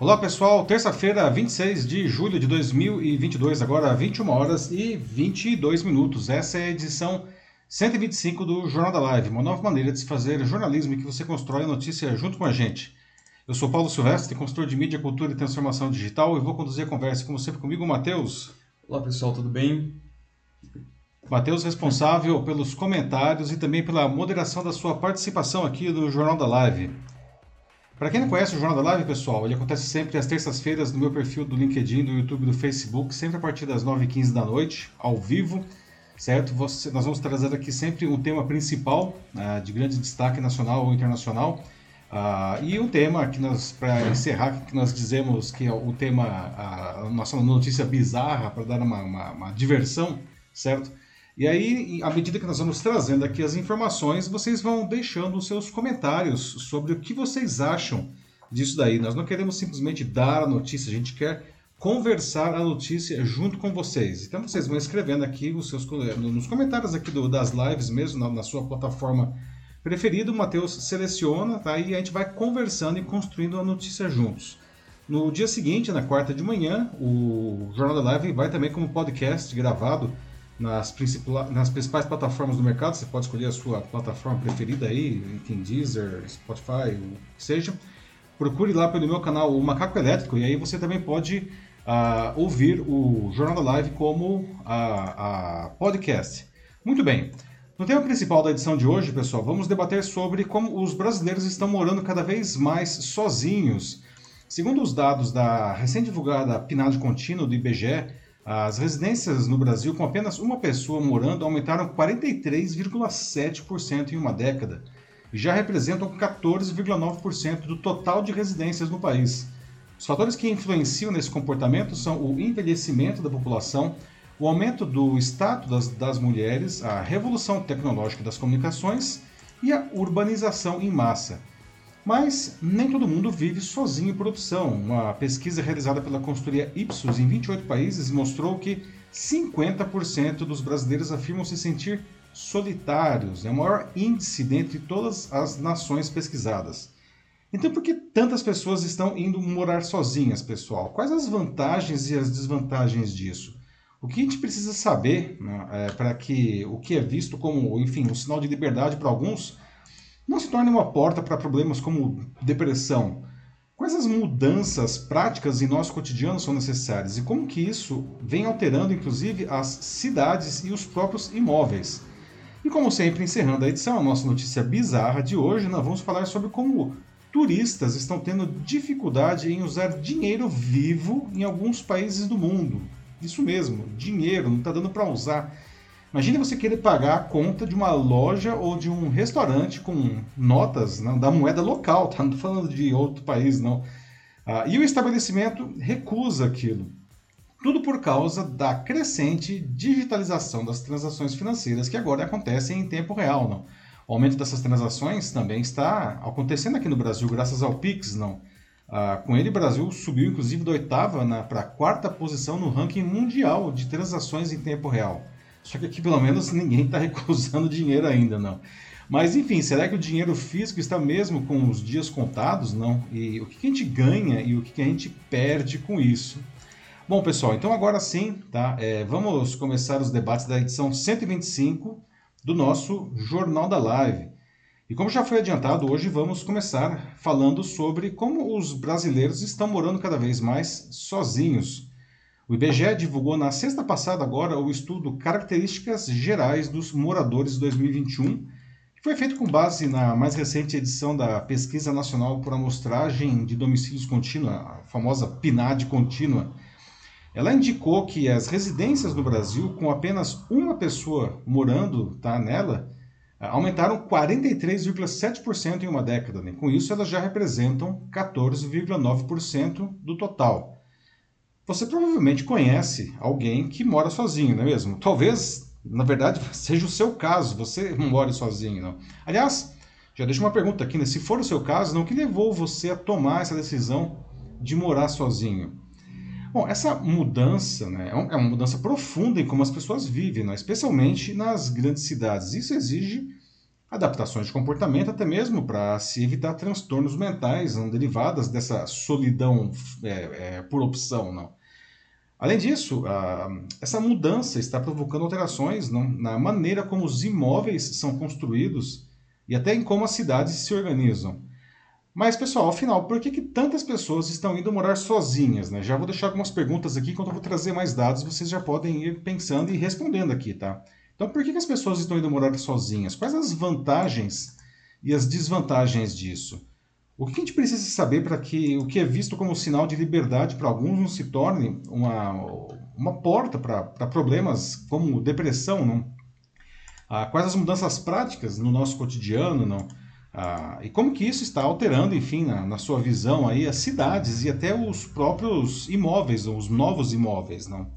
Olá pessoal, terça-feira, 26 de julho de 2022, agora 21 horas e 22 minutos. Essa é a edição 125 do Jornal da Live, uma nova maneira de se fazer jornalismo em que você constrói a notícia junto com a gente. Eu sou Paulo Silvestre, consultor de mídia, cultura e transformação digital e vou conduzir a conversa, como sempre, comigo, Matheus. Olá pessoal, tudo bem? Matheus, responsável pelos comentários e também pela moderação da sua participação aqui no Jornal da Live. Para quem não conhece o Jornal da Live, pessoal, ele acontece sempre às terças-feiras no meu perfil do LinkedIn, do YouTube, do Facebook, sempre a partir das 9h15 da noite, ao vivo, certo? Você, nós vamos trazer aqui sempre um tema principal, uh, de grande destaque nacional ou internacional, uh, e um tema que nós, para encerrar, que nós dizemos que é o tema, a nossa notícia bizarra, para dar uma, uma, uma diversão, certo? E aí, à medida que nós vamos trazendo aqui as informações, vocês vão deixando os seus comentários sobre o que vocês acham disso daí. Nós não queremos simplesmente dar a notícia, a gente quer conversar a notícia junto com vocês. Então vocês vão escrevendo aqui os seus nos comentários aqui do, das lives mesmo, na, na sua plataforma preferida, o Matheus seleciona, tá? E a gente vai conversando e construindo a notícia juntos. No dia seguinte, na quarta de manhã, o Jornal da Live vai também como podcast gravado nas, nas principais plataformas do mercado. Você pode escolher a sua plataforma preferida aí, enfim, Deezer, Spotify, o que seja. Procure lá pelo meu canal o Macaco Elétrico e aí você também pode uh, ouvir o Jornal da Live como a, a podcast. Muito bem. No tema principal da edição de hoje, pessoal, vamos debater sobre como os brasileiros estão morando cada vez mais sozinhos. Segundo os dados da recém-divulgada PNAD contínua do IBGE, as residências no Brasil com apenas uma pessoa morando aumentaram 43,7% em uma década e já representam 14,9% do total de residências no país. Os fatores que influenciam nesse comportamento são o envelhecimento da população, o aumento do status das, das mulheres, a revolução tecnológica das comunicações e a urbanização em massa. Mas nem todo mundo vive sozinho por opção. Uma pesquisa realizada pela consultoria Ipsos em 28 países mostrou que 50% dos brasileiros afirmam se sentir solitários. É o maior índice dentre todas as nações pesquisadas. Então, por que tantas pessoas estão indo morar sozinhas, pessoal? Quais as vantagens e as desvantagens disso? O que a gente precisa saber né, é, para que o que é visto como, enfim, um sinal de liberdade para alguns não se torne uma porta para problemas como depressão. Quais as mudanças práticas em nosso cotidiano são necessárias e como que isso vem alterando inclusive as cidades e os próprios imóveis? E como sempre, encerrando a edição, a nossa notícia bizarra de hoje, nós vamos falar sobre como turistas estão tendo dificuldade em usar dinheiro vivo em alguns países do mundo. Isso mesmo, dinheiro, não está dando para usar. Imagine você querer pagar a conta de uma loja ou de um restaurante com notas né, da moeda local, tá? Não estou falando de outro país, não. Ah, e o estabelecimento recusa aquilo. Tudo por causa da crescente digitalização das transações financeiras que agora acontecem em tempo real, não. O aumento dessas transações também está acontecendo aqui no Brasil, graças ao Pix, não. Ah, com ele, o Brasil subiu inclusive da oitava para a quarta posição no ranking mundial de transações em tempo real. Só que aqui pelo menos ninguém está recusando dinheiro ainda, não. Mas enfim, será que o dinheiro físico está mesmo com os dias contados? Não. E o que a gente ganha e o que a gente perde com isso? Bom, pessoal, então agora sim, tá? É, vamos começar os debates da edição 125 do nosso Jornal da Live. E como já foi adiantado, hoje vamos começar falando sobre como os brasileiros estão morando cada vez mais sozinhos. O IBGE divulgou na sexta passada agora o estudo Características Gerais dos Moradores 2021, que foi feito com base na mais recente edição da Pesquisa Nacional por Amostragem de Domicílios Contínua, a famosa PNAD contínua. Ela indicou que as residências no Brasil, com apenas uma pessoa morando tá, nela, aumentaram 43,7% em uma década. Né? Com isso, elas já representam 14,9% do total. Você provavelmente conhece alguém que mora sozinho, não é mesmo? Talvez, na verdade, seja o seu caso, você mora sozinho, não. Aliás, já deixo uma pergunta aqui, né? Se for o seu caso, não, o que levou você a tomar essa decisão de morar sozinho? Bom, essa mudança né, é, é uma mudança profunda em como as pessoas vivem, né, especialmente nas grandes cidades. Isso exige adaptações de comportamento, até mesmo para se evitar transtornos mentais não derivadas dessa solidão é, é, por opção. Não. Além disso, a, essa mudança está provocando alterações não, na maneira como os imóveis são construídos e até em como as cidades se organizam. Mas, pessoal, afinal, por que, que tantas pessoas estão indo morar sozinhas? Né? Já vou deixar algumas perguntas aqui, enquanto eu vou trazer mais dados, vocês já podem ir pensando e respondendo aqui, tá? Então, por que, que as pessoas estão indo morar sozinhas? Quais as vantagens e as desvantagens disso? O que a gente precisa saber para que o que é visto como sinal de liberdade para alguns não se torne uma, uma porta para problemas como depressão, não? Ah, quais as mudanças práticas no nosso cotidiano, não? Ah, e como que isso está alterando, enfim, na, na, sua visão aí, as cidades e até os próprios imóveis, os novos imóveis, não?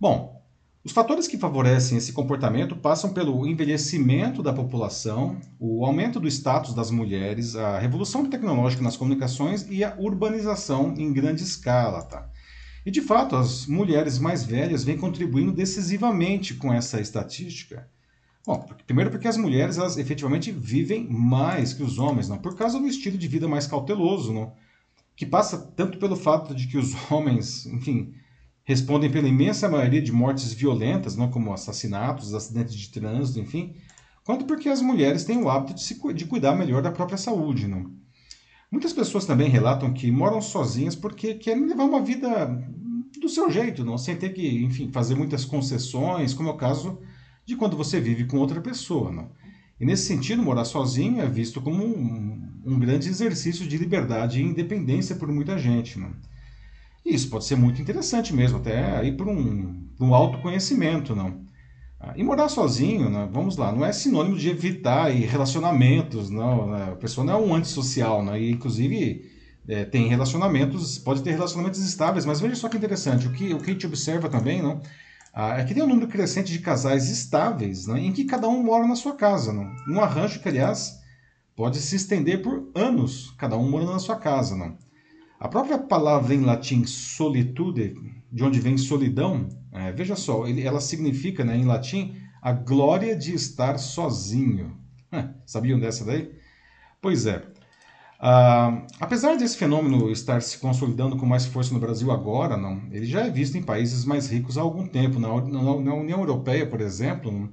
Bom, os fatores que favorecem esse comportamento passam pelo envelhecimento da população, o aumento do status das mulheres, a revolução tecnológica nas comunicações e a urbanização em grande escala, tá? E de fato, as mulheres mais velhas vêm contribuindo decisivamente com essa estatística. Bom, primeiro porque as mulheres elas efetivamente vivem mais que os homens, não? Por causa do estilo de vida mais cauteloso, não? Que passa tanto pelo fato de que os homens, enfim, respondem pela imensa maioria de mortes violentas, não como assassinatos, acidentes de trânsito, enfim, quanto porque as mulheres têm o hábito de, se, de cuidar melhor da própria saúde, não? Muitas pessoas também relatam que moram sozinhas porque querem levar uma vida do seu jeito, não sem ter que, enfim, fazer muitas concessões, como é o caso de quando você vive com outra pessoa. Não? E nesse sentido, morar sozinho é visto como um, um grande exercício de liberdade e independência por muita gente. Não? Isso pode ser muito interessante mesmo, até aí por um, um autoconhecimento. Não? Ah, e morar sozinho, né, vamos lá, não é sinônimo de evitar relacionamentos, não. Né? A pessoa não é um antissocial, né? e inclusive é, tem relacionamentos, pode ter relacionamentos estáveis, mas veja só que interessante, o que, o que a gente observa também, não? Ah, é que tem um número crescente de casais estáveis né, em que cada um mora na sua casa. Né? Um arranjo que, aliás, pode se estender por anos, cada um morando na sua casa. Né? A própria palavra em latim solitude, de onde vem solidão, é, veja só, ela significa né, em latim a glória de estar sozinho. Sabiam dessa daí? Pois é. Uh, apesar desse fenômeno estar se consolidando com mais força no Brasil agora, não, ele já é visto em países mais ricos há algum tempo. Na, na, na União Europeia, por exemplo,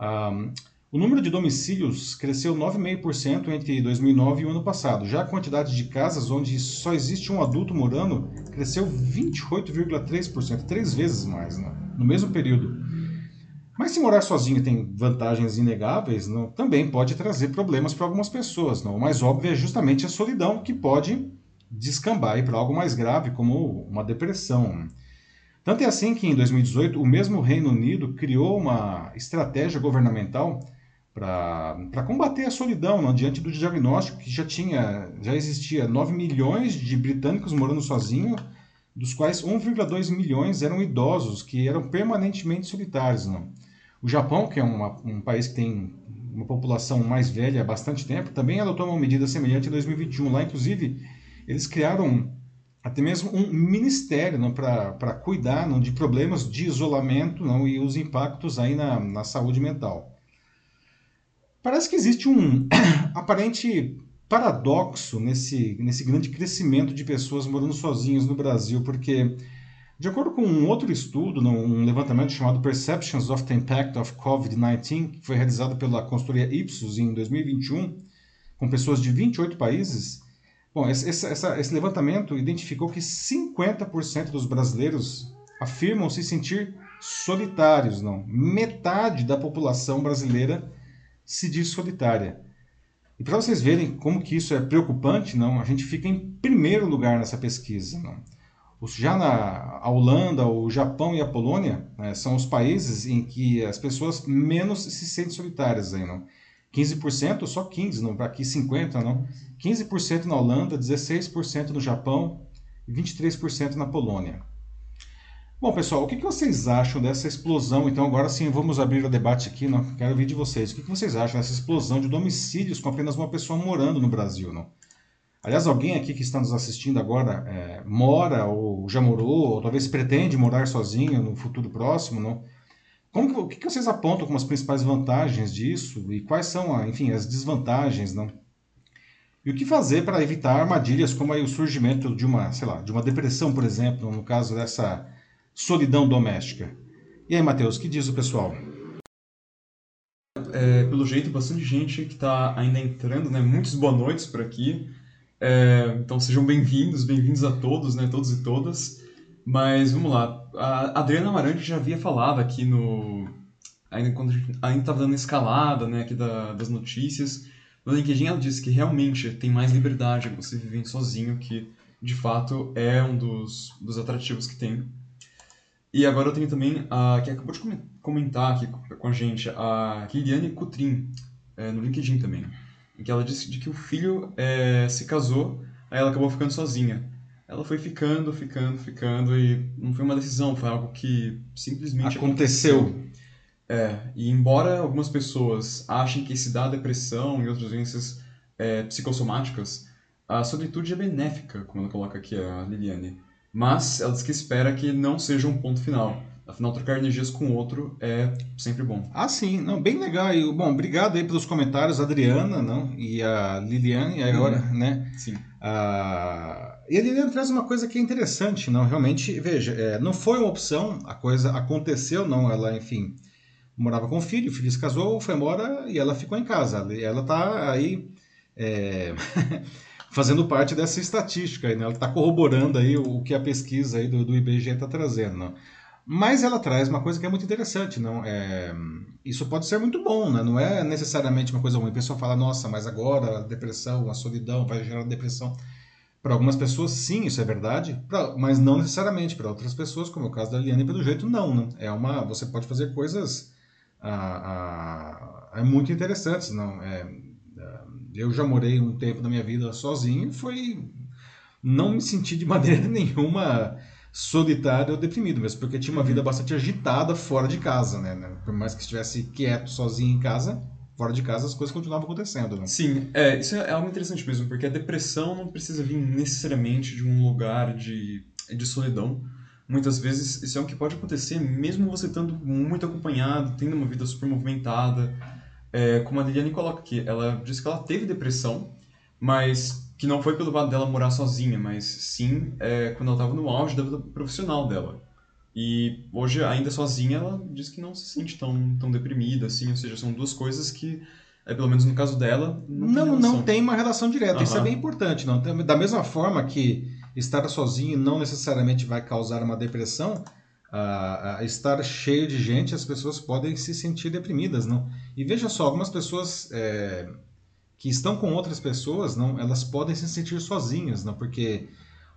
uh, o número de domicílios cresceu 9,5% entre 2009 e o ano passado. Já a quantidade de casas onde só existe um adulto morando cresceu 28,3%, três vezes mais né, no mesmo período. Mas se morar sozinho tem vantagens inegáveis, não, também pode trazer problemas para algumas pessoas. Não? O mais óbvio é justamente a solidão, que pode descambar para algo mais grave, como uma depressão. Tanto é assim que em 2018 o mesmo Reino Unido criou uma estratégia governamental para combater a solidão não? diante do diagnóstico que já tinha já existia 9 milhões de britânicos morando sozinhos, dos quais 1,2 milhões eram idosos que eram permanentemente solitários. Não? O Japão, que é uma, um país que tem uma população mais velha há bastante tempo, também adotou uma medida semelhante em 2021. Lá, inclusive, eles criaram até mesmo um ministério para cuidar não, de problemas de isolamento não, e os impactos aí na, na saúde mental. Parece que existe um aparente paradoxo nesse, nesse grande crescimento de pessoas morando sozinhas no Brasil, porque de acordo com um outro estudo, um levantamento chamado Perceptions of the Impact of COVID-19, que foi realizado pela consultoria Ipsos em 2021, com pessoas de 28 países, bom, esse, essa, esse levantamento identificou que 50% dos brasileiros afirmam se sentir solitários, não. Metade da população brasileira se diz solitária. E para vocês verem como que isso é preocupante, não, a gente fica em primeiro lugar nessa pesquisa, não. Já na a Holanda, o Japão e a Polônia né, são os países em que as pessoas menos se sentem solitárias. Aí, não? 15%, só 15%, não, aqui 50%, não? 15% na Holanda, 16% no Japão e 23% na Polônia. Bom, pessoal, o que vocês acham dessa explosão? Então, agora sim, vamos abrir o debate aqui. Não? Quero ouvir de vocês. O que vocês acham dessa explosão de domicílios com apenas uma pessoa morando no Brasil? Não? Aliás, alguém aqui que está nos assistindo agora é, mora ou já morou, ou talvez pretende morar sozinho no futuro próximo, não? como, o que, que vocês apontam como as principais vantagens disso e quais são, enfim, as desvantagens, não? E o que fazer para evitar armadilhas como aí o surgimento de uma, sei lá, de uma depressão, por exemplo, no caso dessa solidão doméstica? E aí, Matheus, que diz o pessoal? É, pelo jeito, bastante gente que está ainda entrando, né? Muitos boa noites por aqui. É, então sejam bem-vindos, bem-vindos a todos, né? Todos e todas. Mas vamos lá. A Adriana Amarante já havia falado aqui no. Ainda quando a gente ainda estava dando escalada, né? Aqui da, das notícias. No LinkedIn ela disse que realmente tem mais liberdade você viver sozinho, que de fato é um dos, dos atrativos que tem. E agora eu tenho também a que acabou de comentar aqui com a gente, a Liliane Coutrin, é, no LinkedIn também, em que ela disse de que o filho é, se casou, aí ela acabou ficando sozinha. Ela foi ficando, ficando, ficando e não foi uma decisão, foi algo que simplesmente aconteceu. aconteceu. É, e embora algumas pessoas achem que se dá depressão e outras doenças é, psicossomáticas, a solitude é benéfica, como ela coloca aqui a Liliane. Mas ela diz que espera que não seja um ponto final. Afinal, trocar energias com outro é sempre bom. Ah, sim. Não, bem legal. E, bom, obrigado aí pelos comentários, Adriana não? e a Liliane, e agora, uhum. né? Sim. Ah, e a Liliane traz uma coisa que é interessante, não? Realmente, veja, é, não foi uma opção, a coisa aconteceu, não? Ela, enfim, morava com o filho, o filho se casou, foi embora e ela ficou em casa. E ela tá aí é, fazendo parte dessa estatística, né? ela está corroborando aí o, que a pesquisa aí do, do IBGE está trazendo. Não? Mas ela traz uma coisa que é muito interessante, não? É, isso pode ser muito bom, né? não é necessariamente uma coisa ruim. A pessoa fala, nossa, mas agora a depressão, a solidão vai gerar depressão. Para algumas pessoas, sim, isso é verdade, pra, mas não necessariamente. Para outras pessoas, como é o caso da Liane, pelo jeito, não. Né? É uma, você pode fazer coisas é muito interessantes. Não, é, eu já morei um tempo da minha vida sozinho e foi não me senti de maneira nenhuma solitário ou deprimido, mesmo porque tinha uma vida uhum. bastante agitada fora de casa, né? né? Por mais que estivesse quieto, sozinho em casa, fora de casa as coisas continuavam acontecendo, né? Sim, é, isso é algo interessante mesmo, porque a depressão não precisa vir necessariamente de um lugar de, de solidão muitas vezes isso é o que pode acontecer mesmo você estando muito acompanhado, tendo uma vida super movimentada. É, como a Liliane coloca aqui, ela disse que ela teve depressão, mas que não foi pelo fato dela morar sozinha, mas sim é, quando ela estava no auge da vida profissional dela. E hoje, ainda sozinha, ela diz que não se sente tão, tão deprimida, assim, ou seja, são duas coisas que, é, pelo menos no caso dela, não, não tem, não tem uma relação direta. Uhum. Isso é bem importante. não Da mesma forma que estar sozinho não necessariamente vai causar uma depressão. Uh, estar cheio de gente, as pessoas podem se sentir deprimidas, não? E veja só, algumas pessoas é, que estão com outras pessoas, não, elas podem se sentir sozinhas, não? Porque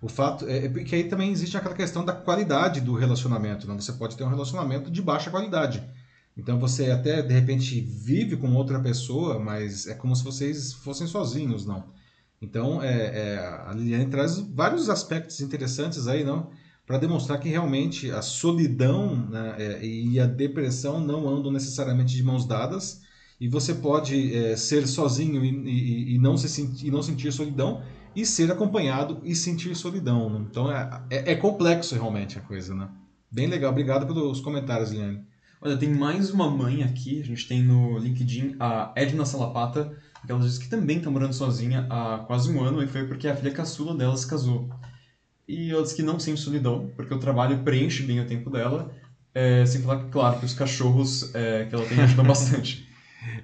o fato é, é porque aí também existe aquela questão da qualidade do relacionamento, não? Você pode ter um relacionamento de baixa qualidade. Então você até de repente vive com outra pessoa, mas é como se vocês fossem sozinhos, não? Então, é, é, a Liliane traz vários aspectos interessantes aí, não? Para demonstrar que realmente a solidão né, é, e a depressão não andam necessariamente de mãos dadas e você pode é, ser sozinho e, e, e, não se sentir, e não sentir solidão e ser acompanhado e sentir solidão. Né? Então é, é, é, complexo realmente a coisa, né? Bem legal. Obrigado pelos comentários, Liliane. Olha, tem mais uma mãe aqui. A gente tem no LinkedIn a Edna Salapata porque ela disse que também está morando sozinha há quase um ano e foi porque a filha caçula dela se casou. E disse que não sente solidão, porque o trabalho preenche bem o tempo dela, é, sem falar, claro, que os cachorros é, que ela tem ajudam bastante.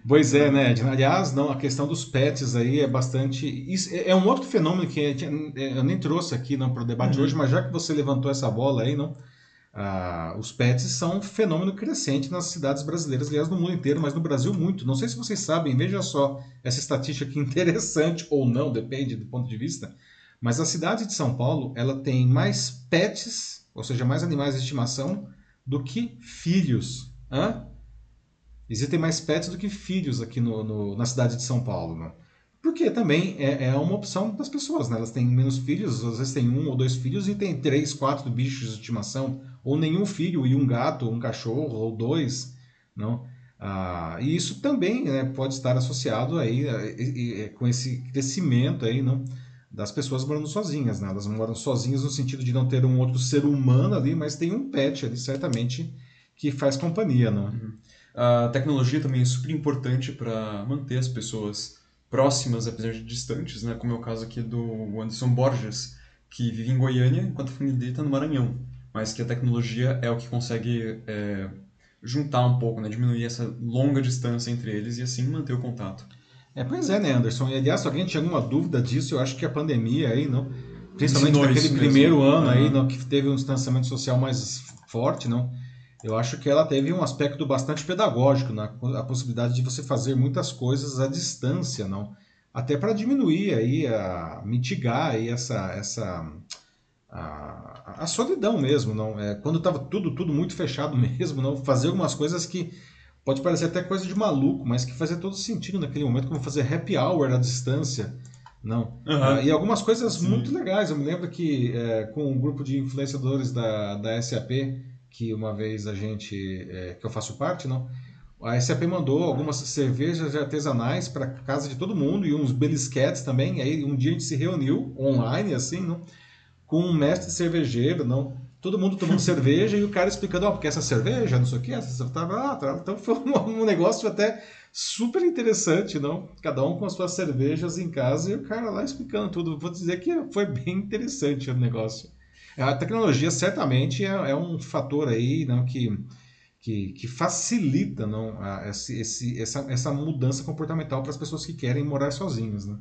Pois é, né? Aliás, não, a questão dos pets aí é bastante. Isso é, é um outro fenômeno que eu nem trouxe aqui para o debate uhum. hoje, mas já que você levantou essa bola aí, não? Ah, os pets são um fenômeno crescente nas cidades brasileiras, aliás, no mundo inteiro, mas no Brasil muito. Não sei se vocês sabem, veja só essa estatística aqui interessante ou não, depende do ponto de vista. Mas a cidade de São Paulo ela tem mais pets, ou seja, mais animais de estimação, do que filhos. Hã? Existem mais pets do que filhos aqui no, no na cidade de São Paulo. Né? Porque também é, é, uma opção das pessoas, né? Elas têm menos filhos, às vezes tem um ou dois filhos e tem três, quatro bichos de estimação, ou nenhum filho e um gato, um cachorro ou dois, não? Ah, e isso também né, pode estar associado aí é, com esse crescimento aí, não? Das pessoas morando sozinhas, né? Elas moram sozinhas no sentido de não ter um outro ser humano ali, mas tem um pet ali certamente que faz companhia, não? Uhum. A tecnologia também é super importante para manter as pessoas próximas, apesar de distantes, né? Como é o caso aqui do Anderson Borges, que vive em Goiânia, enquanto a família dele está no Maranhão. Mas que a tecnologia é o que consegue é, juntar um pouco, né? Diminuir essa longa distância entre eles e assim manter o contato. É, pois é, né, Anderson? E aliás, se alguém tinha alguma dúvida disso, eu acho que a pandemia aí, não? Principalmente naquele primeiro ano aí, não, que teve um distanciamento social mais forte, não? Eu acho que ela teve um aspecto bastante pedagógico, na a possibilidade de você fazer muitas coisas à distância, não? Até para diminuir aí, a, mitigar aí essa, essa a, a solidão mesmo, não? É, quando estava tudo, tudo muito fechado mesmo, não? Fazer algumas coisas que pode parecer até coisa de maluco, mas que fazia todo sentido naquele momento, como fazer happy hour à distância, não? Uhum. e algumas coisas Sim. muito legais. Eu me lembro que é, com um grupo de influenciadores da, da SAP que uma vez a gente, é, que eu faço parte, não? A SAP mandou algumas cervejas artesanais para casa de todo mundo e uns belisquetes também. Aí um dia a gente se reuniu online, assim, não? com um mestre cervejeiro, não? Todo mundo tomando cerveja e o cara explicando, ó, oh, porque essa cerveja, não sei o que, essa tava, ah, tá. então foi um, um negócio até super interessante, não? Cada um com as suas cervejas em casa e o cara lá explicando tudo. Vou dizer que foi bem interessante o negócio. A tecnologia certamente é, é um fator aí não, que, que, que facilita não, a, esse, esse, essa, essa mudança comportamental para as pessoas que querem morar sozinhas. Né?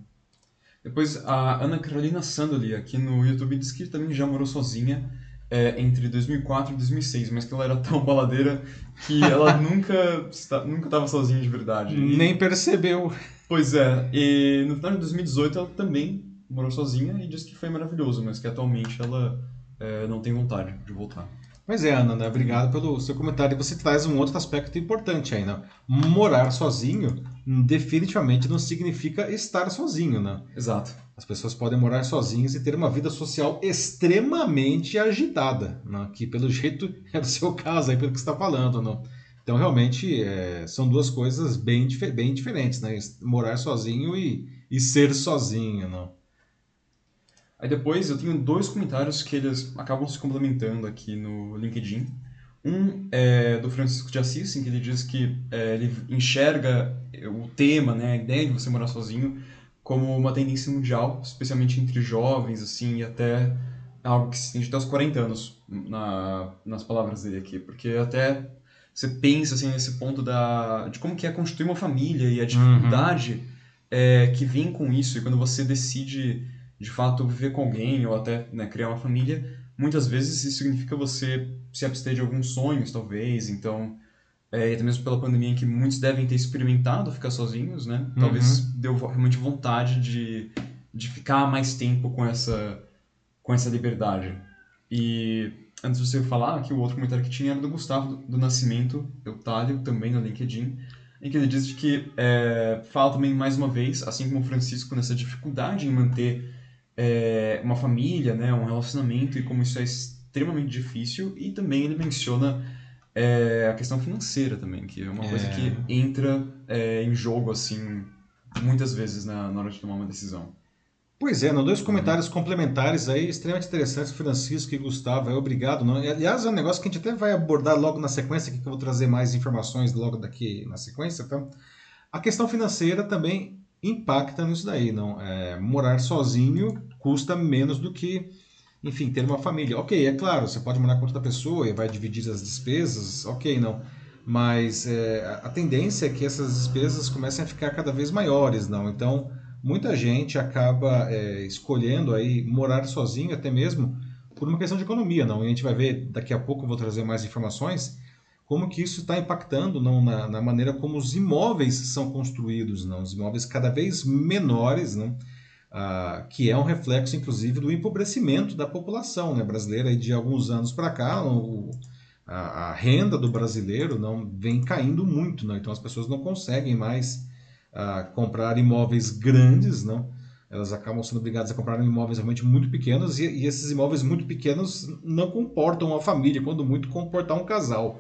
Depois, a Ana Carolina Sandoli, aqui no YouTube, disse que também já morou sozinha é, entre 2004 e 2006, mas que ela era tão baladeira que ela nunca nunca estava sozinha de verdade. E, Nem percebeu. Pois é, e no final de 2018 ela também morou sozinha e disse que foi maravilhoso, mas que atualmente ela é, não tem vontade de voltar. Pois é, Ana, né? obrigado pelo seu comentário. Você traz um outro aspecto importante aí, né? Morar sozinho definitivamente não significa estar sozinho, né? Exato. As pessoas podem morar sozinhas e ter uma vida social extremamente agitada, né? que pelo jeito é o seu caso aí, pelo que você está falando, né? Então, realmente, é, são duas coisas bem, bem diferentes, né? Morar sozinho e, e ser sozinho, né? Aí depois eu tenho dois comentários que eles acabam se complementando aqui no LinkedIn. Um é do Francisco de Assis, em que ele diz que é, ele enxerga o tema, né, a ideia de você morar sozinho, como uma tendência mundial, especialmente entre jovens, assim, e até algo que se estende até os 40 anos, na, nas palavras dele aqui. Porque até você pensa, assim, nesse ponto da, de como que é construir uma família e a dificuldade uhum. é, que vem com isso, e quando você decide de fato viver com alguém ou até né, criar uma família, muitas vezes isso significa você se abster de alguns sonhos, talvez. Então, é, até mesmo pela pandemia em que muitos devem ter experimentado ficar sozinhos, né? Talvez uhum. deu realmente vontade de, de ficar mais tempo com essa, com essa liberdade. E antes de você falar, aqui o outro comentário que tinha era do Gustavo do, do Nascimento, Eutálio, também no LinkedIn, em que ele diz que é, fala também mais uma vez, assim como o Francisco, nessa dificuldade em manter é, uma família, né, um relacionamento e como isso é extremamente difícil. E também ele menciona é, a questão financeira também, que é uma é. coisa que entra é, em jogo assim muitas vezes na, na hora de tomar uma decisão. Pois é, não, dois comentários complementares aí, extremamente interessantes, Francisco e Gustavo, é obrigado. Não? Aliás, é um negócio que a gente até vai abordar logo na sequência, que eu vou trazer mais informações logo daqui na sequência. Então, a questão financeira também impacta nisso daí, não? É, morar sozinho custa menos do que, enfim, ter uma família. Ok, é claro, você pode morar com outra pessoa e vai dividir as despesas, ok, não. Mas é, a tendência é que essas despesas comecem a ficar cada vez maiores, não? Então, muita gente acaba é, escolhendo aí morar sozinho, até mesmo por uma questão de economia, não? E a gente vai ver daqui a pouco, eu vou trazer mais informações como que isso está impactando não, na, na, maneira como os imóveis são construídos, não, os imóveis cada vez menores, não, ah, que é um reflexo, inclusive, do empobrecimento da população né, brasileira. E de alguns anos para cá, o, a, a, renda do brasileiro não vem caindo muito, não, então as pessoas não conseguem mais ah, comprar imóveis grandes, não, elas acabam sendo obrigadas a comprar imóveis realmente muito pequenos e, e esses imóveis muito pequenos não comportam uma família, quando muito comportar um casal.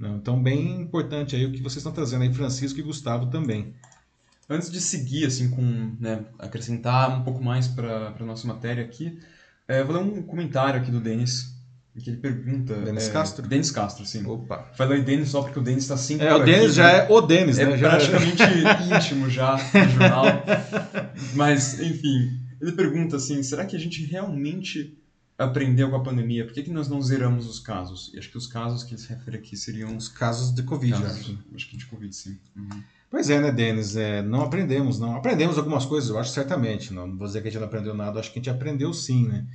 Então, bem importante aí o que vocês estão trazendo aí, Francisco e Gustavo também. Antes de seguir, assim, com, né, acrescentar um pouco mais para a nossa matéria aqui, é, vou ler um comentário aqui do Denis, que ele pergunta. Denis é, Castro? Denis Castro, sim. Opa. Falei Denis só porque o Denis está sempre. É, o Denis né? já é o Denis, É né? Já- praticamente íntimo já do jornal. Mas, enfim, ele pergunta assim: será que a gente realmente aprendeu com a pandemia? Por que, que nós não zeramos os casos? E acho que os casos que ele se refere aqui seriam Os casos de Covid, casos, acho. acho que de Covid, sim. Uhum. Pois é, né, Denis? É, não aprendemos, não. Aprendemos algumas coisas, eu acho certamente. Não, vou dizer que a gente não aprendeu nada, acho que a gente aprendeu sim, né?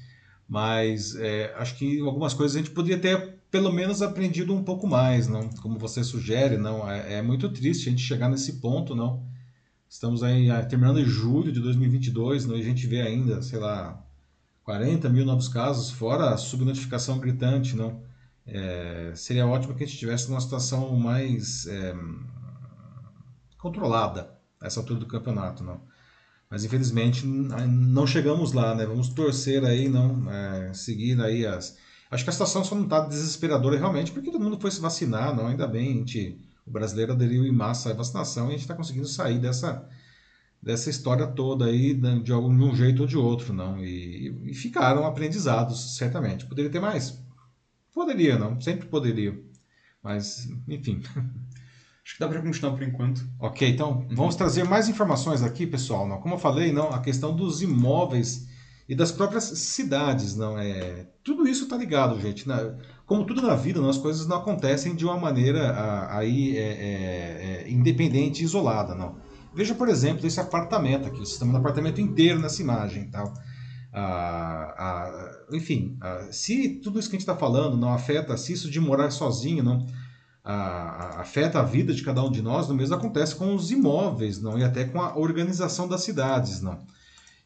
Mas é, acho que algumas coisas a gente poderia ter pelo menos aprendido um pouco mais, não? Como você sugere, não? É, é muito triste a gente chegar nesse ponto, não? Estamos aí ah, terminando julho de 2022, não? E a gente vê ainda, sei lá, 40 mil novos casos, fora a subnotificação gritante, não? É, seria ótimo que a gente tivesse uma situação mais é, controlada essa altura do campeonato, não. Mas infelizmente não chegamos lá, né? Vamos torcer aí, não, é, seguir aí as. Acho que a situação só não está desesperadora realmente, porque todo mundo foi se vacinar, não. Ainda bem, a gente, o brasileiro aderiu em massa à vacinação e a gente está conseguindo sair dessa dessa história toda aí né, de algum de um jeito ou de outro, não. E, e ficaram aprendizados, certamente. Poderia ter mais? Poderia, não. Sempre poderia. Mas, enfim. Acho que dá para continuar por enquanto. Ok, então vamos trazer mais informações aqui, pessoal. Não, como eu falei, não, a questão dos imóveis e das próprias cidades, não é. Tudo isso está ligado, gente. Na- como tudo na vida, não, as coisas não acontecem de uma maneira aí é, é, é, independente, isolada, não. Veja, por exemplo, esse apartamento aqui, o sistema do apartamento inteiro nessa imagem, tal. Ah, ah, enfim, ah, se tudo isso que a gente está falando não afeta, se isso de morar sozinho, não a- afeta a vida de cada um de nós, no mesmo acontece com os imóveis, não, e até com a organização das cidades, não.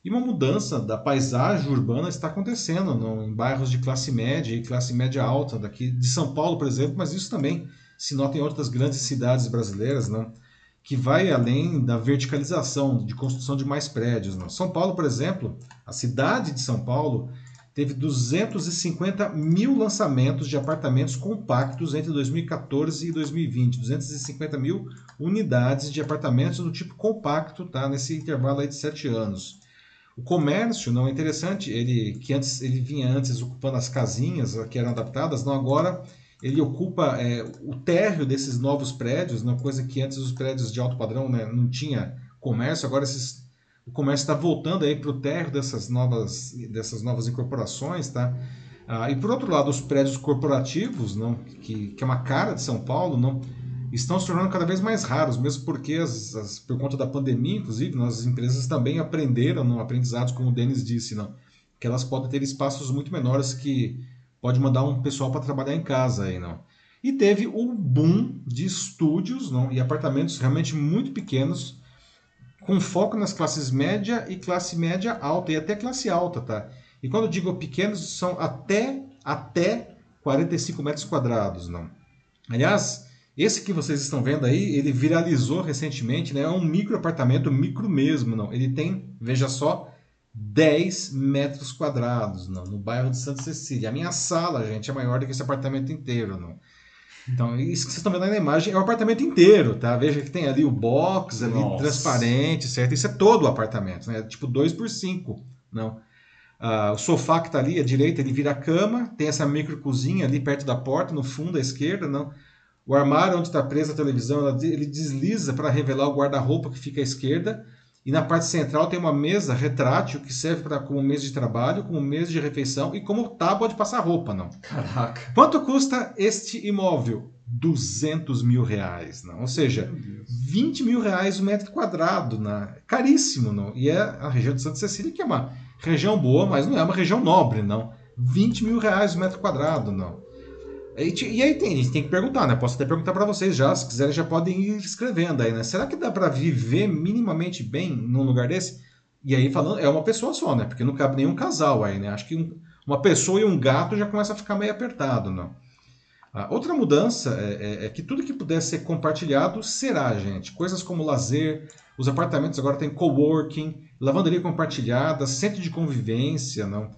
E uma mudança da paisagem urbana está acontecendo não, em bairros de classe média e classe média alta, daqui de São Paulo, por exemplo, mas isso também se nota em outras grandes cidades brasileiras, não, que vai além da verticalização, de construção de mais prédios. Não. São Paulo, por exemplo, a cidade de São Paulo teve 250 mil lançamentos de apartamentos compactos entre 2014 e 2020. 250 mil unidades de apartamentos do tipo compacto, tá? Nesse intervalo aí de sete anos. O comércio não é interessante, ele que antes ele vinha antes ocupando as casinhas que eram adaptadas, não agora ele ocupa é, o térreo desses novos prédios, uma coisa que antes os prédios de alto padrão né, não tinha comércio, agora esses, o comércio está voltando aí para o térreo dessas novas, dessas novas incorporações, tá? Ah, e por outro lado, os prédios corporativos, não, que, que é uma cara de São Paulo, não, estão se tornando cada vez mais raros, mesmo porque, as, as- por conta da pandemia, inclusive, não, as empresas também aprenderam, não, aprendizados, como o Denis disse, não, que elas podem ter espaços muito menores que pode mandar um pessoal para trabalhar em casa aí, não. E teve o boom de estúdios não, e apartamentos realmente muito pequenos, com foco nas classes média e classe média alta, e até classe alta, tá? E quando digo pequenos, são até, até 45 metros quadrados, não. Aliás, esse que vocês estão vendo aí, ele viralizou recentemente, né? É um micro apartamento, micro mesmo, não. Ele tem, veja só, 10 metros quadrados, não, no bairro de Santa Cecília. A minha sala, gente, é maior do que esse apartamento inteiro, não. Então, isso que vocês estão vendo aí na imagem é o apartamento inteiro, tá? Veja que tem ali o box ali Nossa. transparente, certo? Isso é todo o apartamento, né? Tipo 2 por 5, não. Ah, o sofá que está ali à direita, ele vira cama, tem essa micro cozinha ali perto da porta, no fundo à esquerda, não. O armário onde está presa a televisão, ele desliza para revelar o guarda-roupa que fica à esquerda. E na parte central tem uma mesa retrátil que serve pra, como mesa de trabalho, como mesa de refeição e como tábua de passar roupa, não. Caraca. Quanto custa este imóvel? 200 mil reais, não? Ou seja, Meu Deus. 20 mil reais o metro quadrado, né? caríssimo, não? E é a região de Santa Cecília, que é uma região boa, mas não é uma região nobre, não. 20 mil reais o metro quadrado, não. E, aí tem, a gente tem que perguntar, né? Posso até perguntar para vocês já, se quiserem já podem ir escrevendo aí, né? Será que dá para viver minimamente bem num lugar desse? E aí falando, é uma pessoa só, né? Porque não cabe nenhum casal aí, né? Acho que um- uma pessoa e um gato já começa a ficar meio apertado, não? A outra mudança é, é- é que tudo que puder ser compartilhado será, gente. Coisas como lazer, os apartamentos agora têm coworking, lavanderia compartilhada, centro de convivência, não?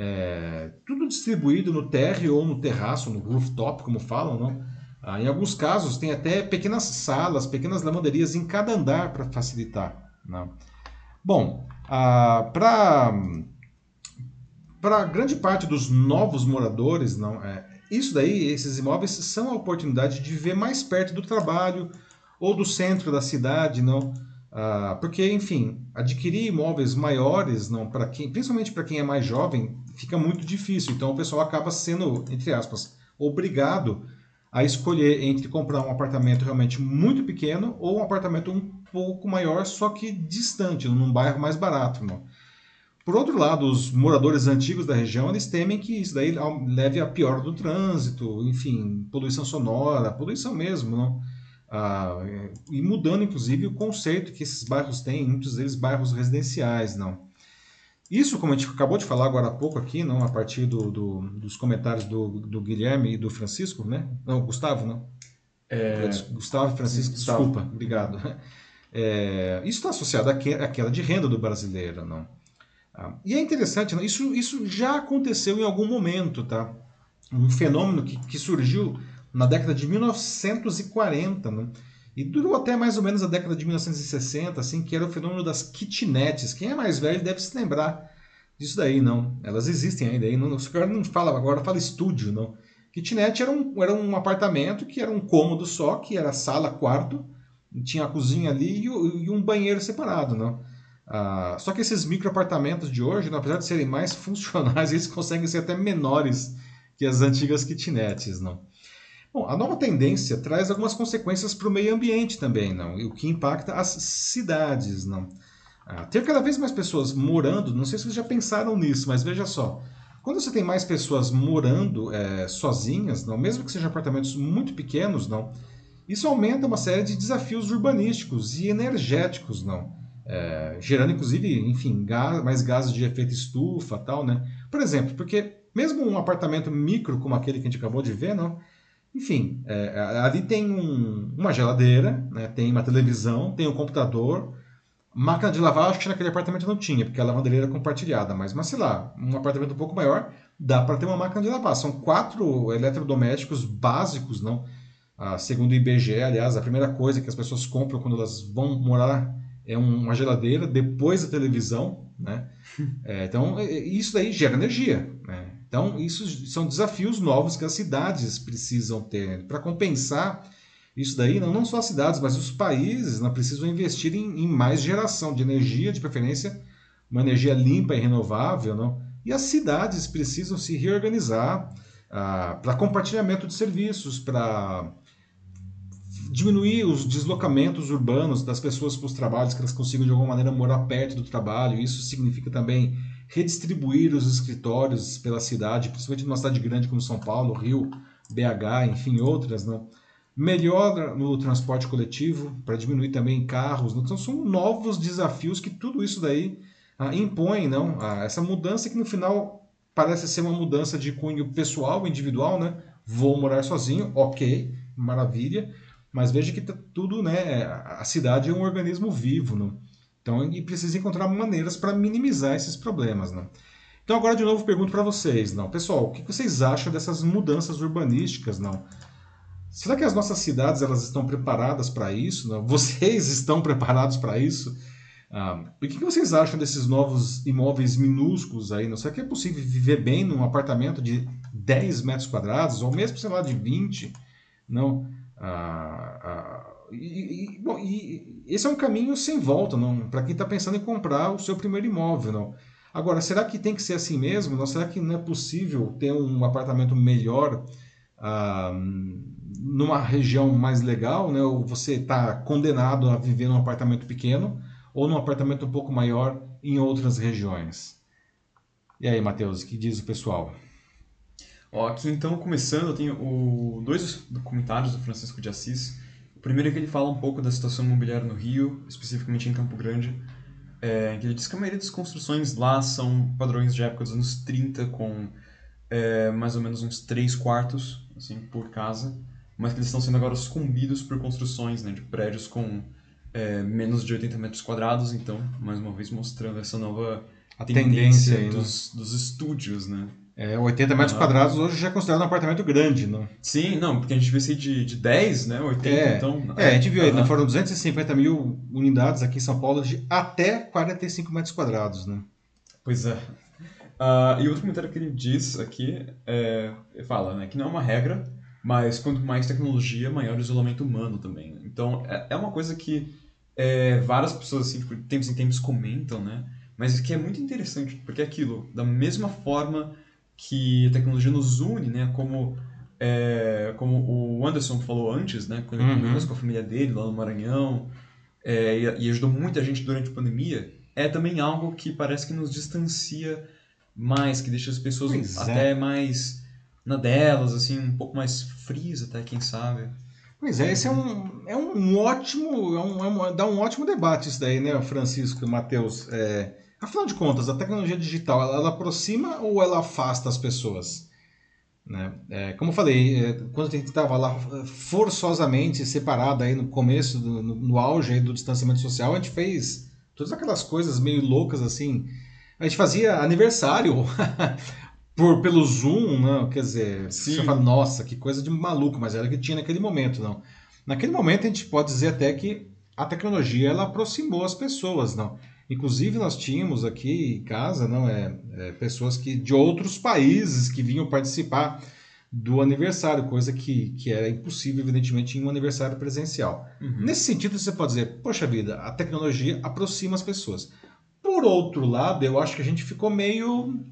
É, tudo distribuído no térreo ou no terraço, no rooftop, como falam, não? Ah, em alguns casos tem até pequenas salas, pequenas lavanderias em cada andar para facilitar, não? Bom, para para grande parte dos novos moradores, não é, isso daí, esses imóveis são a oportunidade de viver mais perto do trabalho ou do centro da cidade, não? Ah, porque, enfim, adquirir imóveis maiores, não, para quem, principalmente para quem é mais jovem, fica muito difícil. Então o pessoal acaba sendo, entre aspas, obrigado a escolher entre comprar um apartamento realmente muito pequeno ou um apartamento um pouco maior, só que distante, num bairro mais barato. Por outro lado, os moradores antigos da região, eles temem que isso daí leve a pior do trânsito, enfim, poluição sonora, poluição mesmo, não? Ah, e mudando, inclusive, o conceito que esses bairros têm, muitos deles bairros residenciais, não? Isso, como a gente acabou de falar agora há pouco aqui, não, a partir do, do, dos comentários do, do, Guilherme e do Francisco, né? Não, Gustavo, não? É... Gustavo e Francisco, Gustavo. desculpa, obrigado. É, isso está associado à queda de renda do brasileiro, não? Ah, e é interessante, não? Isso, isso já aconteceu em algum momento, tá? Um fenômeno que, que surgiu na década de 1940, não? E durou até mais ou menos a década de 1960, assim, que era o fenômeno das kitnets. Quem é mais velho deve se lembrar disso daí, não. Elas existem ainda. Aí não, o cara não fala agora, fala estúdio, não. Kitnet era um, era um apartamento que era um cômodo só, que era sala, quarto, tinha a cozinha ali e, e um banheiro separado, não. Ah, só que esses micro apartamentos de hoje, não, apesar de serem mais funcionais, eles conseguem ser até menores que as antigas kitnets, não. Bom, a nova tendência traz algumas consequências para o meio ambiente também, não? o que impacta as cidades, não? Ah, ter cada vez mais pessoas morando, não sei se vocês já pensaram nisso, mas veja só, quando você tem mais pessoas morando é, sozinhas, não, mesmo que sejam apartamentos muito pequenos, não, isso aumenta uma série de desafios urbanísticos e energéticos, não, é, gerando inclusive, enfim, gás, mais gases de efeito estufa, tal, né? Por exemplo, porque mesmo um apartamento micro como aquele que a gente acabou de ver, não, enfim, é, ali tem um, uma geladeira, né, tem uma televisão, tem um computador, máquina de lavar, acho que naquele apartamento não tinha, porque a lavanderia era compartilhada, mas, mas sei lá, um apartamento um pouco maior, dá para ter uma máquina de lavar. São quatro eletrodomésticos básicos, não? Ah, segundo o IBGE, aliás, a primeira coisa que as pessoas compram quando elas vão morar é uma geladeira, depois a televisão, né? É, então, isso daí gera energia, né? Então, isso são desafios novos que as cidades precisam ter. Para compensar isso daí, não, não só as cidades, mas os países não precisam investir em, em mais geração de energia, de preferência uma energia limpa e renovável. Não? E as cidades precisam se reorganizar ah, para compartilhamento de serviços, para diminuir os deslocamentos urbanos das pessoas para os trabalhos, que elas consigam de alguma maneira morar perto do trabalho. Isso significa também redistribuir os escritórios pela cidade, principalmente numa cidade grande como São Paulo, Rio, BH, enfim, outras? Né? Melhor no transporte coletivo, para diminuir também carros. Não? Então, são novos desafios que tudo isso daí ah, impõe, não? Ah, essa mudança que no final parece ser uma mudança de cunho pessoal, individual, né? Vou morar sozinho, ok, maravilha. Mas veja que tá tudo, né? A cidade é um organismo vivo, não? Então, ele precisa encontrar maneiras para minimizar esses problemas, né? Então, agora de novo pergunto para vocês, não, pessoal, o que vocês acham dessas mudanças urbanísticas, não? Será que as nossas cidades elas estão preparadas para isso? Não? Vocês estão preparados para isso? Ah, o que vocês acham desses novos imóveis minúsculos aí? Não? Será que é possível viver bem num apartamento de 10 metros quadrados, ou mesmo, sei lá, de 20? Não? Ah, ah, e, e, bom, e esse é um caminho sem volta, não? Para quem está pensando em comprar o seu primeiro imóvel, não? Agora, será que tem que ser assim mesmo? Não? Será que não é possível ter um apartamento melhor ah, numa região mais legal, né? Ou você está condenado a viver num apartamento pequeno ou num apartamento um pouco maior em outras regiões? E aí, Matheus, o que diz o pessoal? Ó, aqui então, começando, eu tenho o, dois documentários do Francisco de Assis primeiro é que ele fala um pouco da situação imobiliária no Rio, especificamente em Campo Grande, é, que ele diz que a maioria das construções lá são padrões de época dos anos 30, com é, mais ou menos uns 3 quartos assim, por casa, mas que eles estão sendo agora sucumbidos por construções né, de prédios com é, menos de 80 metros quadrados, então, mais uma vez mostrando essa nova a tendência, tendência aí, né? dos, dos estúdios, né? É, 80 metros uhum. quadrados hoje já é considerado um apartamento grande, não? Sim, não, porque a gente viu esse de, de 10, né? 80, é, então. É, a gente viu aí, uhum. foram 250 mil unidades aqui em São Paulo de até 45 metros quadrados, né? Pois é. Uh, e outro comentário que ele diz aqui, é, fala né, que não é uma regra, mas quanto mais tecnologia, maior o isolamento humano também. Então, é, é uma coisa que é, várias pessoas, assim, de tempos em tempos comentam, né? Mas que é muito interessante, porque é aquilo, da mesma forma que a tecnologia nos une, né? Como, é, como o Anderson falou antes, né? Quando ele uhum. conversou com a família dele lá no Maranhão, é, e, e ajudou muita gente durante a pandemia, é também algo que parece que nos distancia mais, que deixa as pessoas pois é. até é. mais na delas, assim, um pouco mais frias até, quem sabe. Pois é, esse é um, é um ótimo, é um, é um, dá um ótimo debate isso daí, né, Francisco e Matheus. É, afinal de contas, a tecnologia digital, ela, ela aproxima ou ela afasta as pessoas? Né? É, como eu falei, é, quando a gente estava lá forçosamente separado aí no começo, do, no, no auge do distanciamento social, a gente fez todas aquelas coisas meio loucas assim, a gente fazia aniversário por, pelo Zoom, não, quer dizer, Sim. você fala, nossa, que coisa de maluco, mas era o que tinha naquele momento, não. Naquele momento a gente pode dizer até que a tecnologia ela aproximou as pessoas, não. Inclusive nós tínhamos aqui em casa, não é, é pessoas que de outros países que vinham participar do aniversário, coisa que, que era impossível, evidentemente, em um aniversário presencial. Uhum. Nesse sentido, você pode dizer, poxa vida, a tecnologia aproxima as pessoas. Por outro lado, eu acho que a gente ficou meio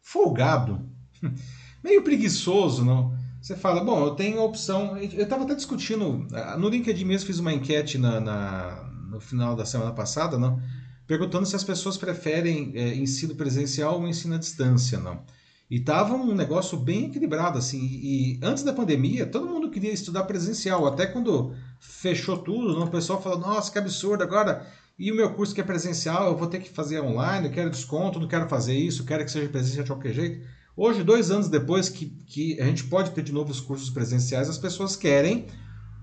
folgado, meio preguiçoso, não? Você fala, bom, eu tenho a opção. Eu estava até discutindo, ah, no LinkedIn mesmo fiz uma enquete na, na, no final da semana passada, não? Perguntando se as pessoas preferem é, ensino presencial ou ensino à distância, não? E tava um negócio bem equilibrado, assim. E antes da pandemia, todo mundo queria estudar presencial. Até quando fechou tudo, o pessoal falou: nossa, que absurdo, agora e o meu curso que é presencial, eu vou ter que fazer online, eu quero desconto, não quero fazer isso, quero que seja presencial de qualquer jeito. Hoje, dois anos depois que, que a gente pode ter de novo os cursos presenciais, as pessoas querem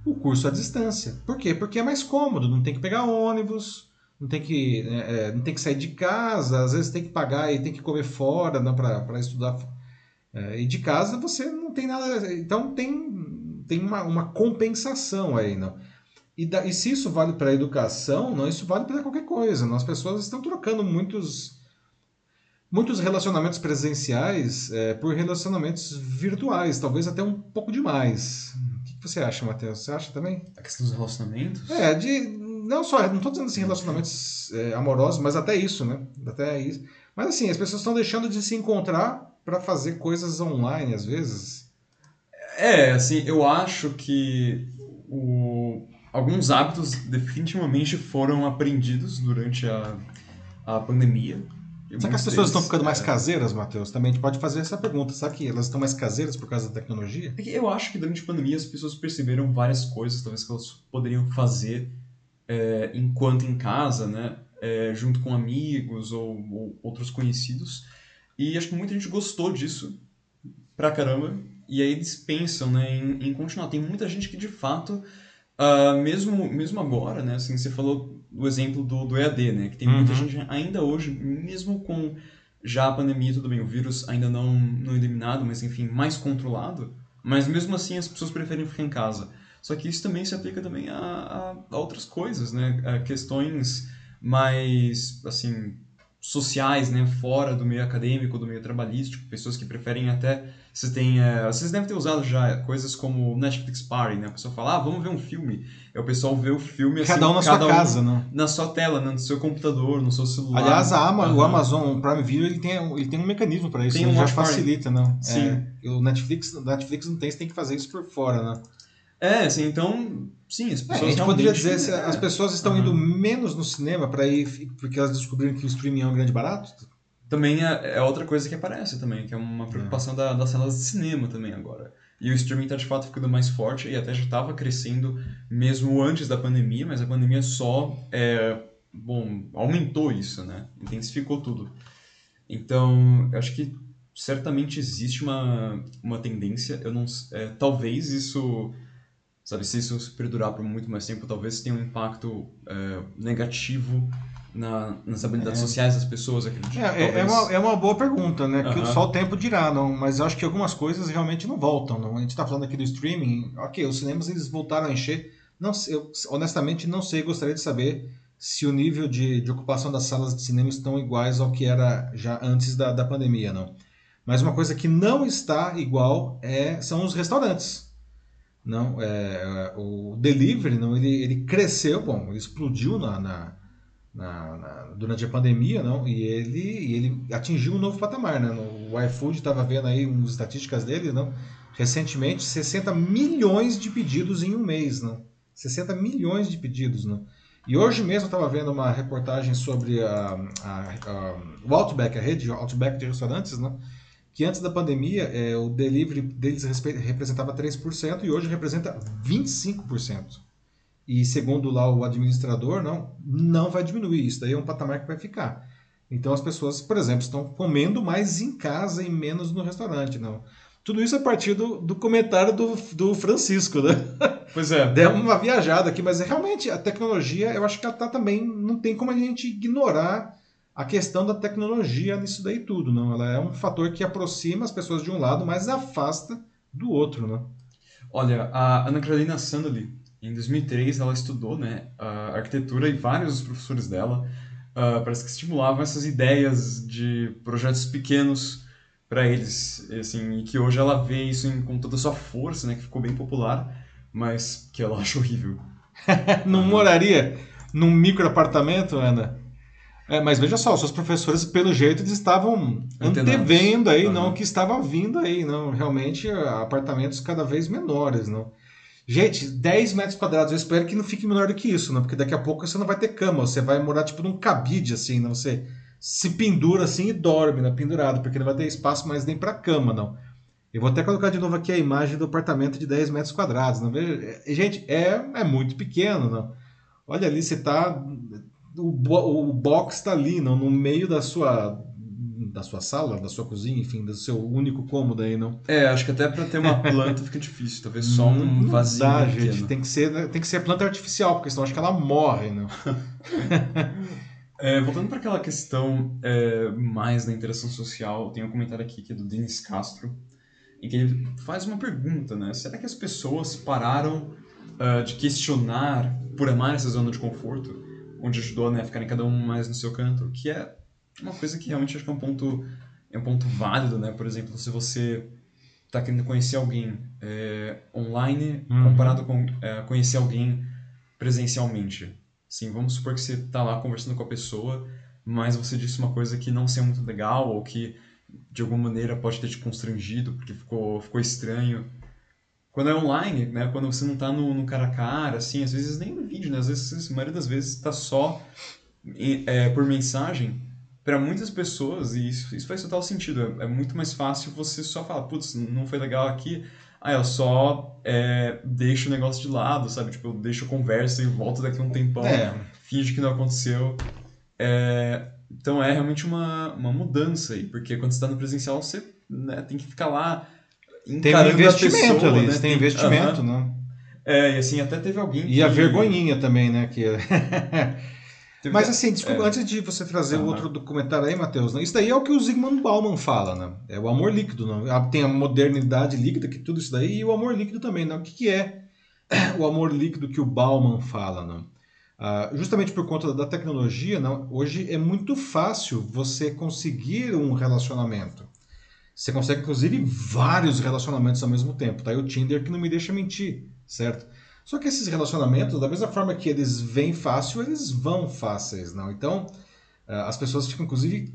o curso à distância. Por quê? Porque é mais cômodo, não tem que pegar ônibus, não tem que, é, é não tem que sair de casa, às vezes tem que pagar e tem que comer fora né, para estudar. É, e de casa você não tem nada. Então tem, tem uma, uma compensação aí. Não? E, da, e se isso vale para a educação, não, isso vale para qualquer coisa. Não? As pessoas estão trocando muitos, muitos relacionamentos presenciais é, por relacionamentos virtuais, talvez até um pouco demais. O que você acha, Matheus? Você acha também? A questão dos relacionamentos? É, de não só, não estou dizendo assim relacionamentos é, amorosos, mas até isso, né? Até isso. Mas assim, as pessoas estão deixando de se encontrar para fazer coisas online às vezes. É, assim, eu acho que o alguns hábitos definitivamente foram aprendidos durante a, a pandemia. Será que as pessoas estão ficando mais é... caseiras, Matheus? Também a gente pode fazer essa pergunta. Será que elas estão mais caseiras por causa da tecnologia? É eu acho que durante a pandemia as pessoas perceberam várias coisas, talvez que elas poderiam fazer é, enquanto em casa, né? É, junto com amigos ou, ou, outros conhecidos. E acho que muita gente gostou disso pra caramba. E aí eles pensam né, em, em continuar. Tem muita gente que de fato Uh, mesmo, mesmo agora, né, assim, você falou do exemplo do, do EAD, né, que tem muita uhum. gente ainda hoje, mesmo com já a pandemia, tudo bem, o vírus ainda não, não eliminado, mas enfim, mais controlado, mas mesmo assim as pessoas preferem ficar em casa. Só que isso também se aplica também a, a, a outras coisas, né, a questões mais, assim, sociais, né, fora do meio acadêmico, do meio trabalhístico, pessoas que preferem até você tem, é, vocês devem ter usado já coisas como Netflix Party, né? A pessoa fala, ah, vamos ver um filme. É o pessoal vê o filme assim, cada um na cada sua um casa, né? Na sua tela, né? no seu computador, no seu celular. Aliás, a Ama, uhum. o Amazon Prime Video ele tem, ele tem um mecanismo para isso, tem um já facilita, não? Sim. É, o Netflix, o Netflix não tem, você tem que fazer isso por fora, né? É, assim, então, sim, as pessoas. É, a gente poderia dizer as pessoas estão uhum. indo menos no cinema para ir porque elas descobriram que o streaming é um grande barato também é, é, outra coisa que aparece também, que é uma preocupação é. da, das salas de cinema também agora. E o streaming está de fato ficando mais forte e até já estava crescendo mesmo antes da pandemia, mas a pandemia só é, bom, aumentou isso, né? Intensificou tudo. Então, eu acho que certamente existe uma, uma tendência, eu não é, talvez isso sabe se isso perdurar por muito mais tempo, talvez tenha um impacto é, negativo na, nas habilidades é. sociais das pessoas, acredito. É, é, é, uma, é uma boa pergunta, né? Que só o tempo dirá, não, mas eu acho que algumas coisas realmente não voltam. Não? A gente está falando aqui do streaming, ok, os cinemas eles voltaram a encher. Não, eu honestamente não sei, gostaria de saber se o nível de, de ocupação das salas de cinema estão iguais ao que era já antes da, da pandemia, não. Mas uma coisa que não está igual é, são os restaurantes. Não, é, o delivery não, ele, ele cresceu, bom, ele explodiu na, na, na, na durante a pandemia, não, e ele, ele atingiu um novo patamar, né? O iFood estava vendo aí umas estatísticas dele, não, recentemente 60 milhões de pedidos em um mês, não, 60 milhões de pedidos, não. E hoje mesmo estava vendo uma reportagem sobre a, a, a, o Outback, a rede Outback de restaurantes, né? Que antes da pandemia é, o delivery deles representava 3% e hoje representa 25%. E segundo lá o administrador, não, não vai diminuir. Isso daí é um patamar que vai ficar. Então as pessoas, por exemplo, estão comendo mais em casa e menos no restaurante. não. Tudo isso a partir do, do comentário do, do Francisco, né? Pois é. Deu uma viajada aqui, mas realmente a tecnologia, eu acho que ela tá também. Não tem como a gente ignorar a questão da tecnologia nisso daí tudo, não. Ela é um fator que aproxima as pessoas de um lado, mas afasta do outro, né? Olha, a Ana Carolina Sandali, em 2003, ela estudou né, a arquitetura e vários dos professores dela uh, parece que estimulavam essas ideias de projetos pequenos para eles, assim, e que hoje ela vê isso em, com toda a sua força, né, que ficou bem popular, mas que ela acha horrível. Não moraria num micro apartamento, Ana? É, mas veja só, os seus professores, pelo jeito, eles estavam antevendo aí, uhum. não, o que estava vindo aí, não, realmente apartamentos cada vez menores, não. Gente, 10 metros quadrados, eu espero que não fique menor do que isso, não, porque daqui a pouco você não vai ter cama, você vai morar tipo num cabide, assim, não, você se pendura assim e dorme, né, pendurado, porque não vai ter espaço mais nem para cama, não. Eu vou até colocar de novo aqui a imagem do apartamento de 10 metros quadrados. Não? Gente, é, é muito pequeno. Não? Olha ali, você está. O, o box está ali, não? no meio da sua da sua sala, da sua cozinha, enfim, do seu único cômodo aí, não? É, acho que até para ter uma planta fica difícil, talvez só um vazio. Não dá, gente, tem que ser, tem que ser planta artificial, porque senão acho que ela morre, não? É, voltando para aquela questão é, mais da interação social, tem um comentário aqui que é do Denis Castro, em que ele faz uma pergunta, né? Será que as pessoas pararam uh, de questionar por amar essa zona de conforto, onde ajudou né, a ficarem cada um mais no seu canto? Que é uma coisa que realmente acho que é um ponto, é um ponto válido, né? Por exemplo, se você está querendo conhecer alguém é, online uhum. comparado com é, conhecer alguém presencialmente. Sim, vamos supor que você está lá conversando com a pessoa, mas você disse uma coisa que não seja muito legal ou que de alguma maneira pode ter te constrangido porque ficou, ficou estranho. Quando é online, né, quando você não está no, no, cara a cara, assim, às vezes nem no vídeo, né, às vezes, a maioria das vezes está só é, por mensagem, para muitas pessoas, e isso, isso faz total sentido, é, é, muito mais fácil você só falar, putz, não foi legal aqui, Aí eu só é, deixo o negócio de lado, sabe? Tipo, eu deixo a conversa e volto daqui a um tempão, é. finge que não aconteceu. É, então é realmente uma, uma mudança aí, porque quando você está no presencial, você né, tem que ficar lá tem um investimento pessoa, ali, né? Tem, investimento, uh -huh. né? É, e assim, até teve alguém que... E a vergonhinha também, né? Que... Mas assim, desculpa, é. antes de você trazer o outro documentário aí, Matheus, né? isso daí é o que o Zygmunt Bauman fala, né? É o amor líquido, né? Tem a modernidade líquida, que tudo isso daí, e o amor líquido também, né? O que, que é o amor líquido que o Bauman fala, né? Ah, justamente por conta da tecnologia, né? hoje é muito fácil você conseguir um relacionamento. Você consegue, inclusive, vários relacionamentos ao mesmo tempo. Tá aí o Tinder que não me deixa mentir, certo? Só que esses relacionamentos, da mesma forma que eles vêm fácil, eles vão fáceis, não? Então, eh, as pessoas ficam, inclusive,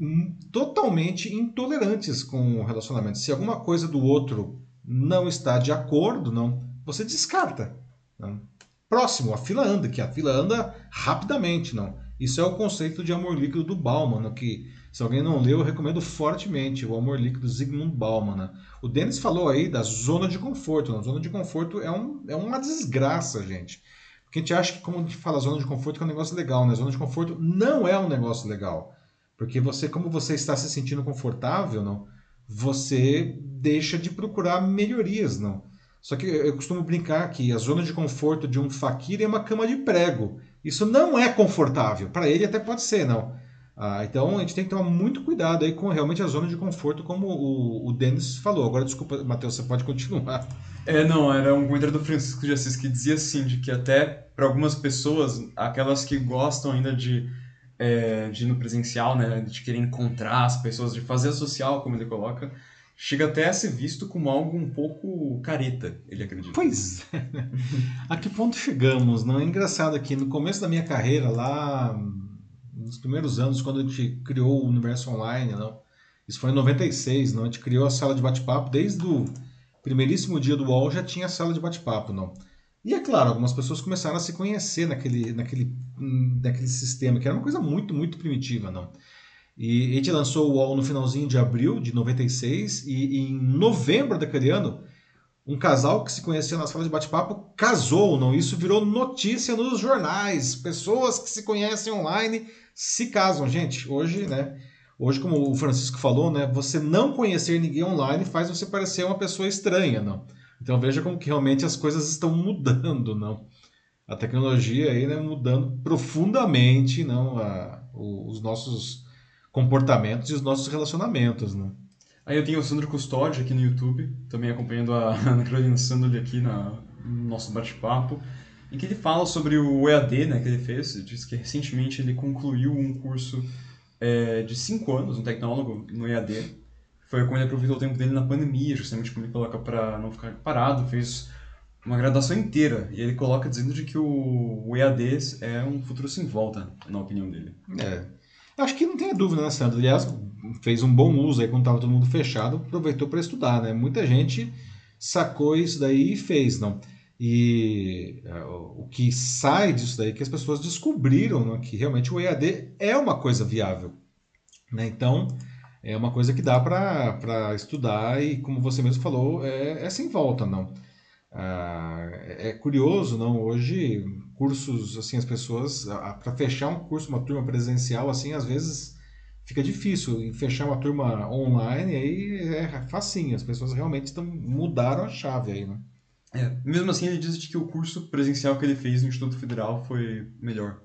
totalmente intolerantes com o relacionamento. Se alguma coisa do outro não está de acordo, não, você descarta. Não? Próximo, a fila anda, que a fila anda rapidamente, não. Isso é o conceito de amor líquido do Bauman, que se alguém não leu, eu recomendo fortemente o Amor Líquido Zygmunt Bauman. Né? O Denis falou aí da zona de conforto. A né? zona de conforto é, um, é uma desgraça, gente. Porque a gente acha que, como a gente fala zona de conforto, é um negócio legal, né? Zona de conforto não é um negócio legal. Porque você, como você está se sentindo confortável, não, você deixa de procurar melhorias, não. Só que eu costumo brincar que a zona de conforto de um faquir é uma cama de prego. Isso não é confortável. Para ele até pode ser, não Ah, então a gente tem que tomar muito cuidado aí com realmente a zona de conforto, como o, o Denis falou. Agora, desculpa, Matheus, você pode continuar. É, não, era um comentário do Francisco de Assis que dizia assim, de que até para algumas pessoas, aquelas que gostam ainda de, é, de ir no presencial, né, de querer encontrar as pessoas, de fazer a social, como ele coloca, chega até a ser visto como algo um pouco careta, ele acredita. Pois é. A que ponto chegamos? Não é engraçado aqui no começo da minha carreira lá nos primeiros anos, quando a gente criou o Universo Online, não? isso foi em 96, não? a gente criou a sala de bate-papo, desde o primeiríssimo dia do UOL já tinha a sala de bate-papo. não? E é claro, algumas pessoas começaram a se conhecer naquele, naquele, naquele sistema, que era uma coisa muito, muito primitiva. não? E a gente lançou o UOL no finalzinho de abril de 96, e em novembro daquele ano, um casal que se conhecia na sala de bate-papo casou, não? Isso virou notícia nos jornais. Pessoas que se conhecem online se casam, gente. Hoje, né? Hoje, como o Francisco falou, né? Você não conhecer ninguém online faz você parecer uma pessoa estranha, não? Então veja como que realmente as coisas estão mudando, não? A tecnologia aí, né, mudando profundamente, não, a, os nossos comportamentos e os nossos relacionamentos, né? Aí eu tenho o Sandro Custódio aqui no YouTube, também acompanhando a Ana Carolina Sandoli aqui na, no nosso bate-papo em que ele fala sobre o EAD né, que ele fez. Ele diz que recentemente ele concluiu um curso é, de 5 anos, um tecnólogo no EAD. Foi quando ele aproveitou o tempo dele na pandemia, justamente como ele coloca para não ficar parado, fez uma graduação inteira. E ele coloca dizendo de que o EAD é um futuro sem volta, na opinião dele. É. Acho que não tem dúvida, né, Sandro? Aliás, fez um bom uso aí quando estava todo mundo fechado, aproveitou para estudar, né? Muita gente sacou isso daí e fez, não. E uh, o que sai disso daí é que as pessoas descobriram né, que realmente o EAD é uma coisa viável. Né? Então, é uma coisa que dá para estudar e, como você mesmo falou, é, é sem volta, não. Ah, é curioso, não? Hoje, cursos, assim, as pessoas, para fechar um curso, uma turma presencial, assim, às vezes fica difícil. Fechar uma turma online, aí é facinho. As pessoas realmente estão, mudaram a chave aí, né? É, mesmo assim, ele diz que o curso presencial que ele fez no Instituto Federal foi melhor.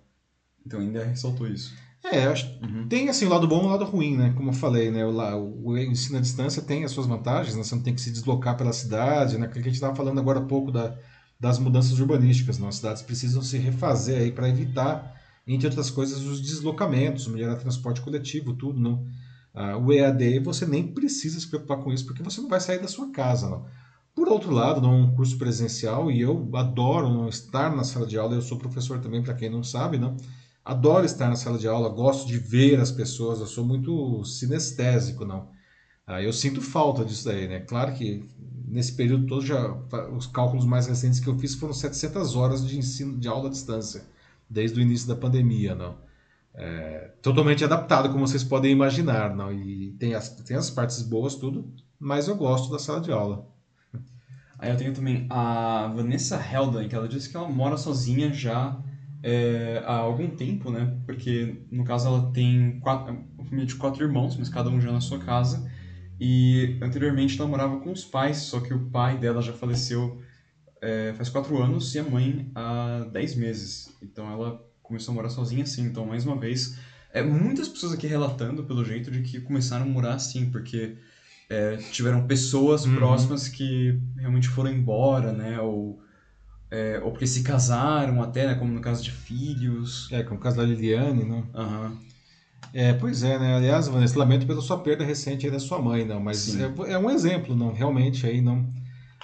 Então ainda ressaltou isso. É, acho uhum. tem assim o lado bom e o lado ruim, né? Como eu falei, né? O, o ensino à distância tem as suas vantagens, né? Você não tem que se deslocar pela cidade, né? Que a gente estava falando agora há pouco da, das mudanças urbanísticas, né? As cidades precisam se refazer aí para evitar, entre outras coisas, os deslocamentos, melhorar transporte coletivo, tudo, não. Ah, o EAD você nem precisa se preocupar com isso, porque você não vai sair da sua casa, não. Por outro lado, não é um curso presencial e eu adoro não estar na sala de aula. Eu sou professor também, para quem não sabe, né? Adoro estar na sala de aula, gosto de ver as pessoas, eu sou muito sinestésico, não. Ah, eu sinto falta disso daí, né? Claro que nesse período todo já os cálculos mais recentes que eu fiz foram 700 horas de ensino de aula à distância, desde o início da pandemia, não. É, totalmente adaptado, como vocês podem imaginar, não. E tem as, tem as partes boas, tudo, mas eu gosto da sala de aula. Aí eu tenho também a Vanessa Helden, que ela disse que ela mora sozinha já é, há algum tempo, né? Porque, no caso, ela tem quatro, uma família de quatro irmãos, mas cada um já na sua casa. E anteriormente ela morava com os pais, só que o pai dela já faleceu é, faz quatro anos e a mãe há dez meses. Então ela começou a morar sozinha assim. Então, mais uma vez, é, muitas pessoas aqui relatando pelo jeito de que começaram a morar assim, porque é, tiveram pessoas uhum. próximas que realmente foram embora, né? Ou, é, ou porque se casaram até, né? Como no caso de filhos. É, como o caso da Liliane, né? Uhum. É, pois é, né? Aliás, Vanessa, lamento pela sua perda recente aí da sua mãe, não, mas é, é, um exemplo, não, realmente aí não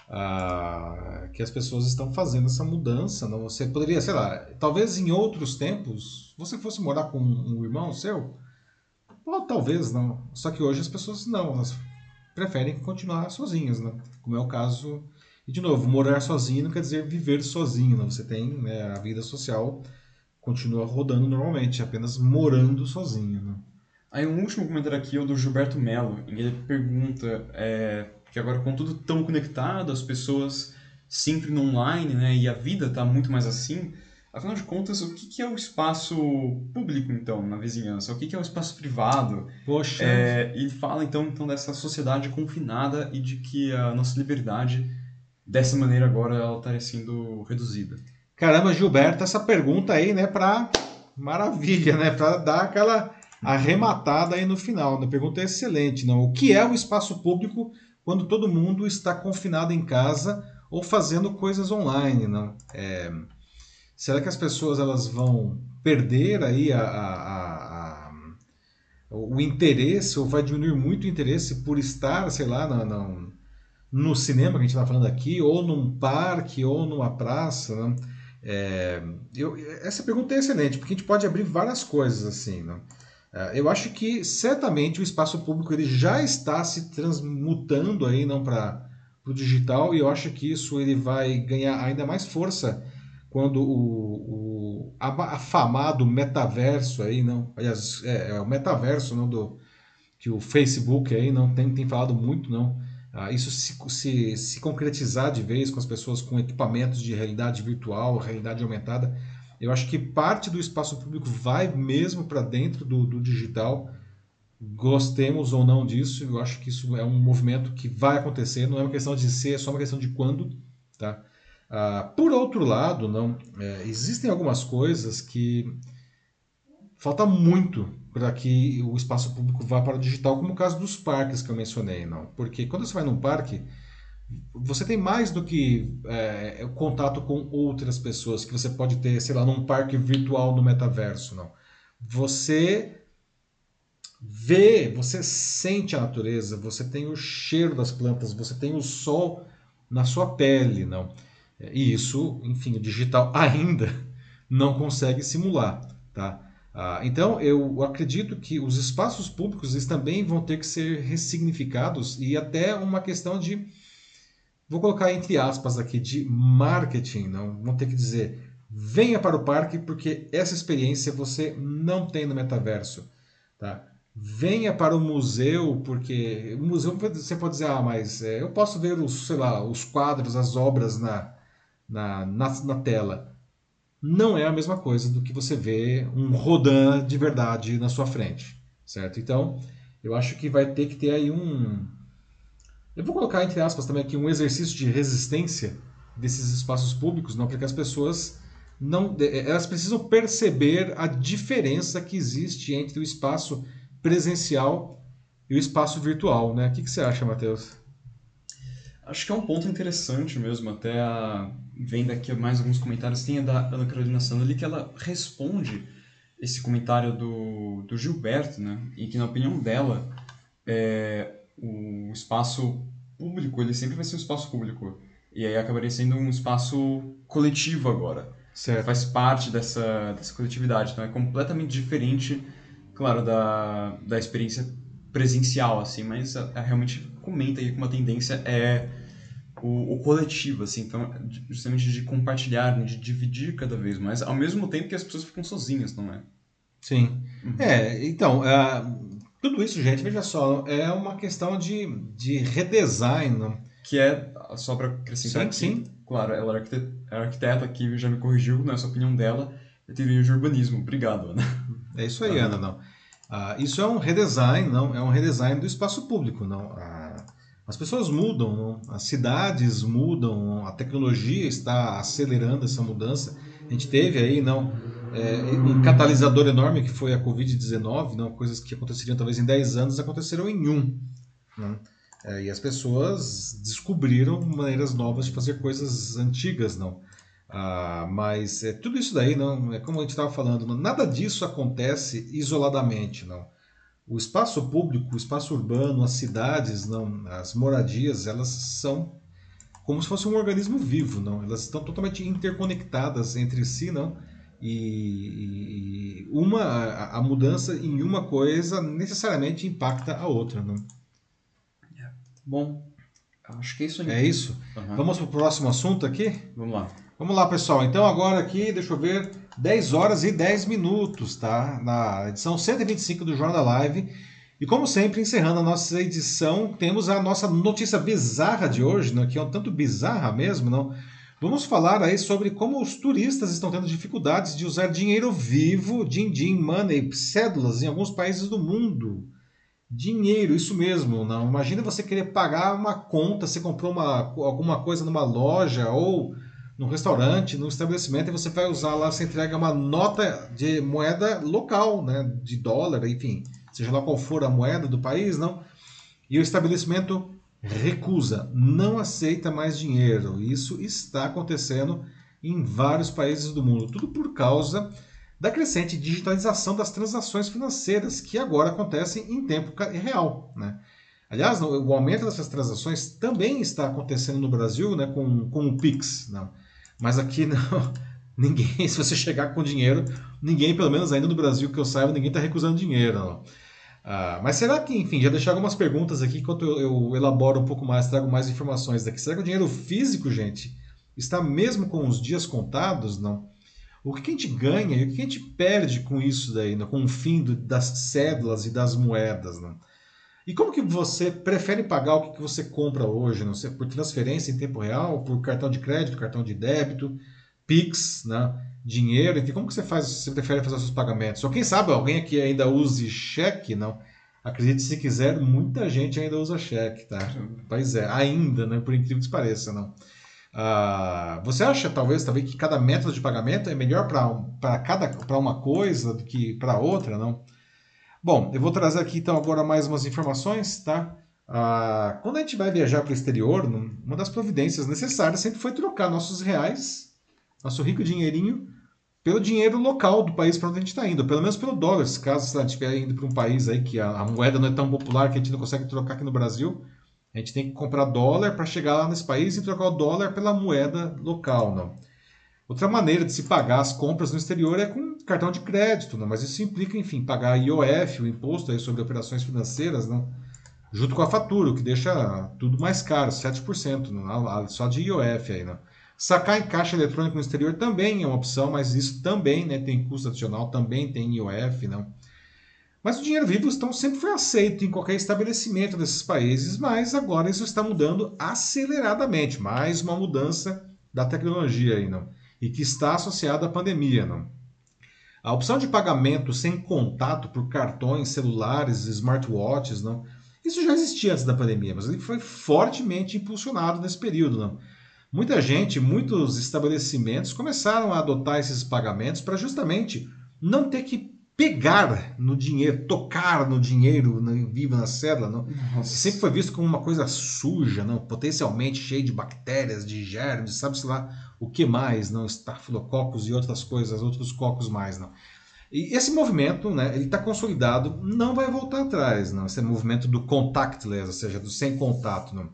ah, que as pessoas estão fazendo essa mudança, não. Você poderia, sei lá, talvez em outros tempos você fosse morar com um irmão seu, ou talvez não. Só que hoje as pessoas não, elas preferem continuar sozinhos, né? Como é o caso. E de novo, morar sozinho não quer dizer viver sozinho, né? Você tem né, a vida social continua rodando normalmente, apenas morando sozinho, né? Aí um último comentário aqui é o do Gilberto Mello, que ele pergunta é, que agora com tudo tão conectado, as pessoas sempre no online, né, e a vida está muito mais assim, Afinal de contas, o que é o espaço público, então, na vizinhança? O que é o espaço privado? Poxa! É, e fala, então, então, dessa sociedade confinada e de que a nossa liberdade, dessa maneira, agora, ela estaria sendo reduzida. Caramba, Gilberto, essa pergunta aí, né, pra... Maravilha, né? Pra dar aquela arrematada aí no final. A pergunta é excelente. Não? O que é o espaço público quando todo mundo está confinado em casa ou fazendo coisas online? Não? É... Será que as pessoas elas vão perder aí a, a, a, o interesse ou vai diminuir muito o interesse por estar, sei lá, no cinema que a gente está falando aqui, ou num parque, ou numa praça? Né? É, eu, essa pergunta é excelente, porque a gente pode abrir várias coisas assim. Né? É, eu acho que certamente o espaço público ele já está se transmutando aí não para o digital e eu acho que isso ele vai ganhar ainda mais força quando o, o afamado metaverso aí não aliás é, é, o metaverso não do que o Facebook aí não tem, tem falado muito não ah, isso se, se, se concretizar de vez com as pessoas com equipamentos de realidade virtual realidade aumentada eu acho que parte do espaço público vai mesmo para dentro do, do digital. Gostemos ou não disso, eu acho que isso é um movimento que vai acontecer. Não é uma questão de ser, é só uma questão de quando. Tá? Ah, por outro lado, não é, existem algumas coisas que falta muito para que o espaço público vá para o digital, como o caso dos parques que eu mencionei, não? Porque quando você vai num parque, você tem mais do que é, o contato com outras pessoas que você pode ter, sei lá, num parque virtual no metaverso, não. Você vê, você sente a natureza, você tem o cheiro das plantas, você tem o sol na sua pele, não. E isso, enfim, o digital ainda não consegue simular, tá? Ah, então, eu acredito que os espaços públicos eles também vão ter que ser ressignificados e até uma questão de vou colocar entre aspas aqui, de marketing, não vão ter que dizer venha para o parque porque essa experiência você não tem no metaverso, tá? Venha para o museu porque o museu você pode dizer ah mas é, eu posso ver os sei lá os quadros, as obras na na, na, na tela. Não é a mesma coisa do que você vê um Rodin de verdade na sua frente, certo? Então eu acho que vai ter que ter aí um eu vou colocar entre aspas também aqui um exercício de resistência desses espaços públicos, não porque as pessoas não eh, elas precisam perceber a diferença que existe entre o espaço presencial e o espaço virtual, né? O que, que você acha, Matheus? Acho que é um ponto interessante mesmo, até a... vendo aqui mais alguns comentários, tem a da Ana Carolina ali que ela responde esse comentário do, do Gilberto, né? E que na opinião dela, é, o espaço público, ele sempre vai ser um espaço público. E aí acabaria sendo um espaço coletivo agora. Certo. Faz parte dessa, dessa coletividade. Então é completamente diferente, claro, da, da experiência presencial, assim, mas a, a realmente comenta aí que uma tendência é o, o, coletivo, assim, então, justamente de compartilhar, né, de dividir cada vez mais, ao mesmo tempo que as pessoas ficam sozinhas, não é? Sim. Uhum. É, então, uh, tudo isso, gente, veja só, é uma questão de, de redesign. Que é, só para acrescentar sim, aqui, sim. claro, ela é arquiteta, é arquiteta aqui, já me corrigiu, nessa é opinião dela, é teoria de urbanismo. Obrigado, Ana. É isso aí, Ana, não. Ah, isso é um redesign, não, é um redesign do espaço público, não. Ah, as pessoas mudam, não? as cidades mudam, a tecnologia está acelerando essa mudança. A gente teve aí, não, é, um catalisador enorme que foi a Covid-19, não, coisas que aconteceriam talvez em 10 anos aconteceram em um. Né? É, e as pessoas descobriram maneiras novas de fazer coisas antigas, não. Ah, mas é, tudo isso daí, não, é como a gente estava falando, não, nada disso acontece isoladamente, não. O espaço público, o espaço urbano, as cidades, não, as moradias, elas são como se fosse um organismo vivo, não. Elas estão totalmente interconectadas entre si, não e, e uma a, a, mudança em uma coisa necessariamente impacta a outra, não? É. Bom, acho que é isso. É isso. Uhum. Vamos para o próximo assunto aqui. Vamos lá. Vamos lá, pessoal. Então agora aqui, deixa eu ver, 10 horas e 10 minutos, tá? Na edição 125 do Jornal Live. E como sempre, encerrando a nossa edição, temos a nossa notícia bizarra de hoje, né? que é um tanto bizarra mesmo, não? Vamos falar aí sobre como os turistas estão tendo dificuldades de usar dinheiro vivo, din-din, money, cédulas em alguns países do mundo. Dinheiro, isso mesmo. Não imagina você querer pagar uma conta, você comprou uma, alguma coisa numa loja ou num restaurante, num estabelecimento, e você vai usar lá, você entrega uma nota de moeda local, né, de dólar, enfim, seja lá qual for a moeda do país, não. E o estabelecimento recusa, não aceita mais dinheiro. Isso está acontecendo em vários países do mundo, tudo por causa da crescente digitalização das transações financeiras que agora acontecem em tempo real, né? Aliás, o aumento dessas transações também está acontecendo no Brasil né, com, com o Pix. Não. Mas aqui não. Ninguém, se você chegar com dinheiro, ninguém, pelo menos ainda no Brasil que eu saiba, ninguém está recusando dinheiro. Ah, mas será que, enfim, já deixar algumas perguntas aqui enquanto eu, eu, elaboro um pouco mais, trago mais informações daqui. Será que o dinheiro físico, gente, está mesmo com os dias contados? Não. O que a gente ganha e o que a gente perde com isso daí, com o fim do, das cédulas e das moedas? Não? E como que você prefere pagar o que você compra hoje? Não sei, por transferência em tempo real, por cartão de crédito, cartão de débito, Pix, né? dinheiro, enfim, como que você faz, você prefere fazer os seus pagamentos? Ou quem sabe alguém aqui ainda use cheque, não? Acredite se quiser, muita gente ainda usa cheque, tá? Pois é, ainda, né? Por incrível que pareça, não. Ah, você acha talvez, talvez que cada método de pagamento é melhor para cada para uma coisa do que para outra, não? Bom, eu vou trazer aqui então agora mais umas informações, tá? Ah, quando a gente vai viajar para o exterior, uma das providências necessárias sempre foi trocar nossos reais, nosso rico dinheirinho, pelo dinheiro local do país para onde a gente está indo, pelo menos pelo dólar, caso a gente estiver indo para um país aí que a, a, moeda não é tão popular que a gente não consegue trocar aqui no Brasil, a gente tem que comprar dólar para chegar lá nesse país e trocar o dólar pela moeda local, não. Outra maneira de se pagar as compras no exterior é com cartão de crédito, né? mas isso implica, enfim, pagar IOF, o imposto aí sobre operações financeiras, né? junto com a fatura, o que deixa tudo mais caro, 7%, né? só de IOF aí. Né? Sacar em caixa eletrônica no exterior também é uma opção, mas isso também né, tem custo adicional, também tem IOF. Não? Mas o dinheiro vivo então, sempre foi aceito em qualquer estabelecimento desses países, mas agora isso está mudando aceleradamente. Mais uma mudança da tecnologia aí, não? E que está associado à pandemia. Não? A opção de pagamento sem contato por cartões, celulares, smartwatches, não? isso já existia antes da pandemia, mas ele foi fortemente impulsionado nesse período. Não? Muita gente, muitos estabelecimentos começaram a adotar esses pagamentos para justamente não ter que pegar no dinheiro, tocar no dinheiro no, vivo na cédula, não? Nossa. sempre foi visto como uma coisa suja, não? potencialmente cheia de bactérias, de germes, sabe-se lá o que mais, não? Estafilococos e outras coisas, outros cocos mais, não? E esse movimento, né, ele está consolidado, não vai voltar atrás, não? Esse movimento do contactless, ou seja, do sem contato, não?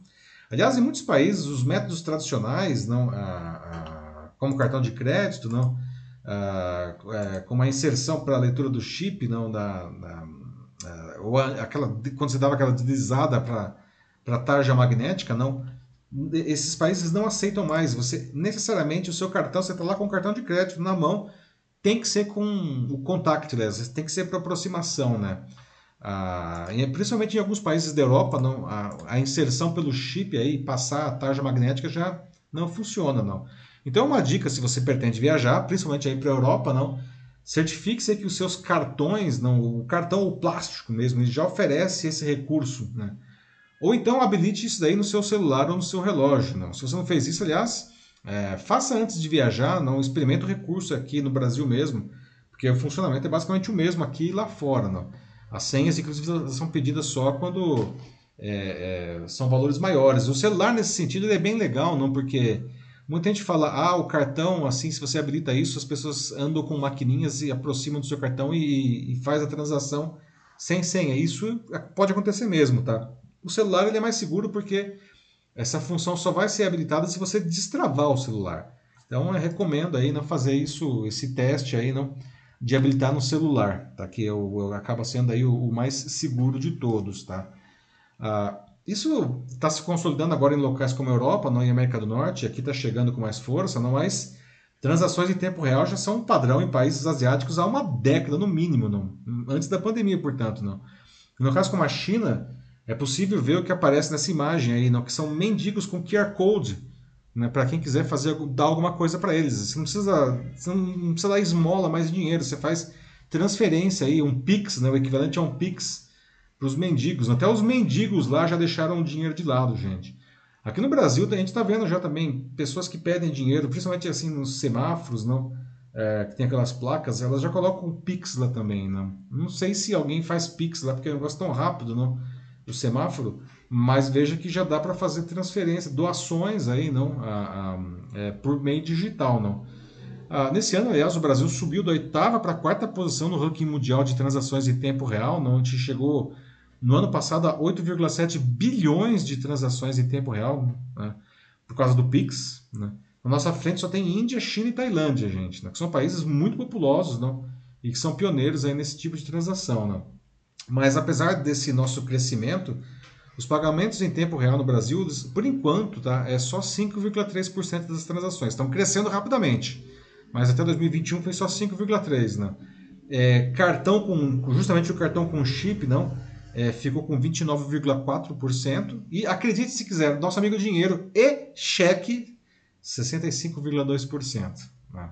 Aliás, em muitos países, os métodos tradicionais, não, a, a, como cartão de crédito, não, a, é, como a inserção para a leitura do chip, não, da, da ou aquela quando você dava aquela deslizada para para tarja magnética, não, esses países não aceitam mais. Você necessariamente o seu cartão, você está lá com o cartão de crédito na mão, tem que ser com o contactless, tem que ser para aproximação, né? Ah, principalmente em alguns países da Europa, não, a, a, inserção pelo chip aí, passar a tarja magnética já não funciona, não. Então, uma dica se você pretende viajar, principalmente aí para a Europa, não, certifique-se que os seus cartões, não, o cartão o plástico mesmo, ele já oferece esse recurso, né? Ou então habilite isso daí no seu celular ou no seu relógio. Não. Se você não fez isso, aliás, é, faça antes de viajar, não experimenta o recurso aqui no Brasil mesmo, porque o funcionamento é basicamente o mesmo aqui e lá fora. Não. As senhas, inclusive, são pedidas só quando é, é, são valores maiores. O celular, nesse sentido, é bem legal, não porque muita gente fala, ah, o cartão, assim, se você habilita isso, as pessoas andam com maquininhas e aproximam do seu cartão e, e faz a transação sem senha. Isso pode acontecer mesmo, tá? O celular ele é mais seguro porque essa função só vai ser habilitada se você destravar o celular. Então eu recomendo aí não fazer isso, esse teste aí não de habilitar no celular, tá? Que eu, eu acaba sendo aí o, o, mais seguro de todos, tá? Ah, isso está se consolidando agora em locais como a Europa, não em América do Norte, aqui está chegando com mais força, não mais transações em tempo real já são um padrão em países asiáticos há uma década no mínimo, não antes da pandemia, portanto, não. No caso como a China, é possível ver o que aparece nessa imagem aí, não? que são mendigos com QR Code, né? para quem quiser fazer dar alguma coisa para eles. Você não precisa, você não precisa dar esmola mais dinheiro, você faz transferência aí, um Pix, né? o equivalente a um Pix para os mendigos. Até os mendigos lá já deixaram o dinheiro de lado, gente. Aqui no Brasil a gente está vendo já também pessoas que pedem dinheiro, principalmente assim nos semáforos, não? É, que tem aquelas placas, elas já colocam o Pix lá também, não? Não sei se alguém faz Pix lá, porque é um negócio tão rápido, não? Do semáforo, mas veja que já dá para fazer transferência, doações aí, não? A, a, é, por meio digital, não? Ah, nesse ano, aliás, o Brasil subiu da oitava para a quarta posição no ranking mundial de transações em tempo real, não? onde chegou no ano passado a 8,7 bilhões de transações em tempo real, né? por causa do Pix. Né? Na nossa frente só tem Índia, China e Tailândia, gente, né? que são países muito populosos não? e que são pioneiros aí nesse tipo de transação. Não? Mas apesar desse nosso crescimento, os pagamentos em tempo real no Brasil, por enquanto, tá, é só 5,3% das transações. Estão crescendo rapidamente, mas até 2021 foi só 5,3%. Né? É, cartão com, justamente o cartão com chip, não, é, ficou com 29,4%. E acredite se quiser, nosso amigo dinheiro e cheque, 65,2%. Né?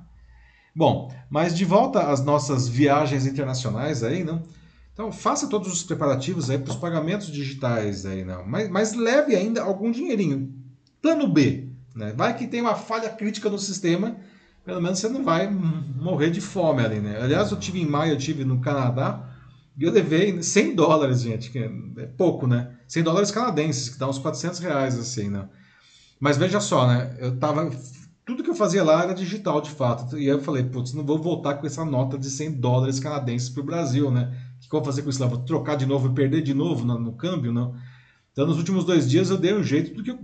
Bom, mas de volta às nossas viagens internacionais aí, não? Então faça todos os preparativos aí para os pagamentos digitais aí, não. Mas, mas leve ainda algum dinheirinho. Plano B, né? Vai que tem uma falha crítica no sistema, pelo menos você não vai morrer de fome ali, né? Aliás, eu tive em maio, eu tive no Canadá, e eu levei 100 dólares, gente, que é pouco, né? 100 dólares canadenses, que dá uns 400 reais, assim, né? Mas veja só, né? Eu tava... Tudo que eu fazia lá era digital, de fato. E aí eu falei, putz, não vou voltar com essa nota de 100 dólares canadenses para o Brasil, né? O que, eu vou fazer com isso lá? Vou trocar de novo e perder de novo no, no câmbio, não? Então, nos últimos dois dias eu dei um jeito, porque eu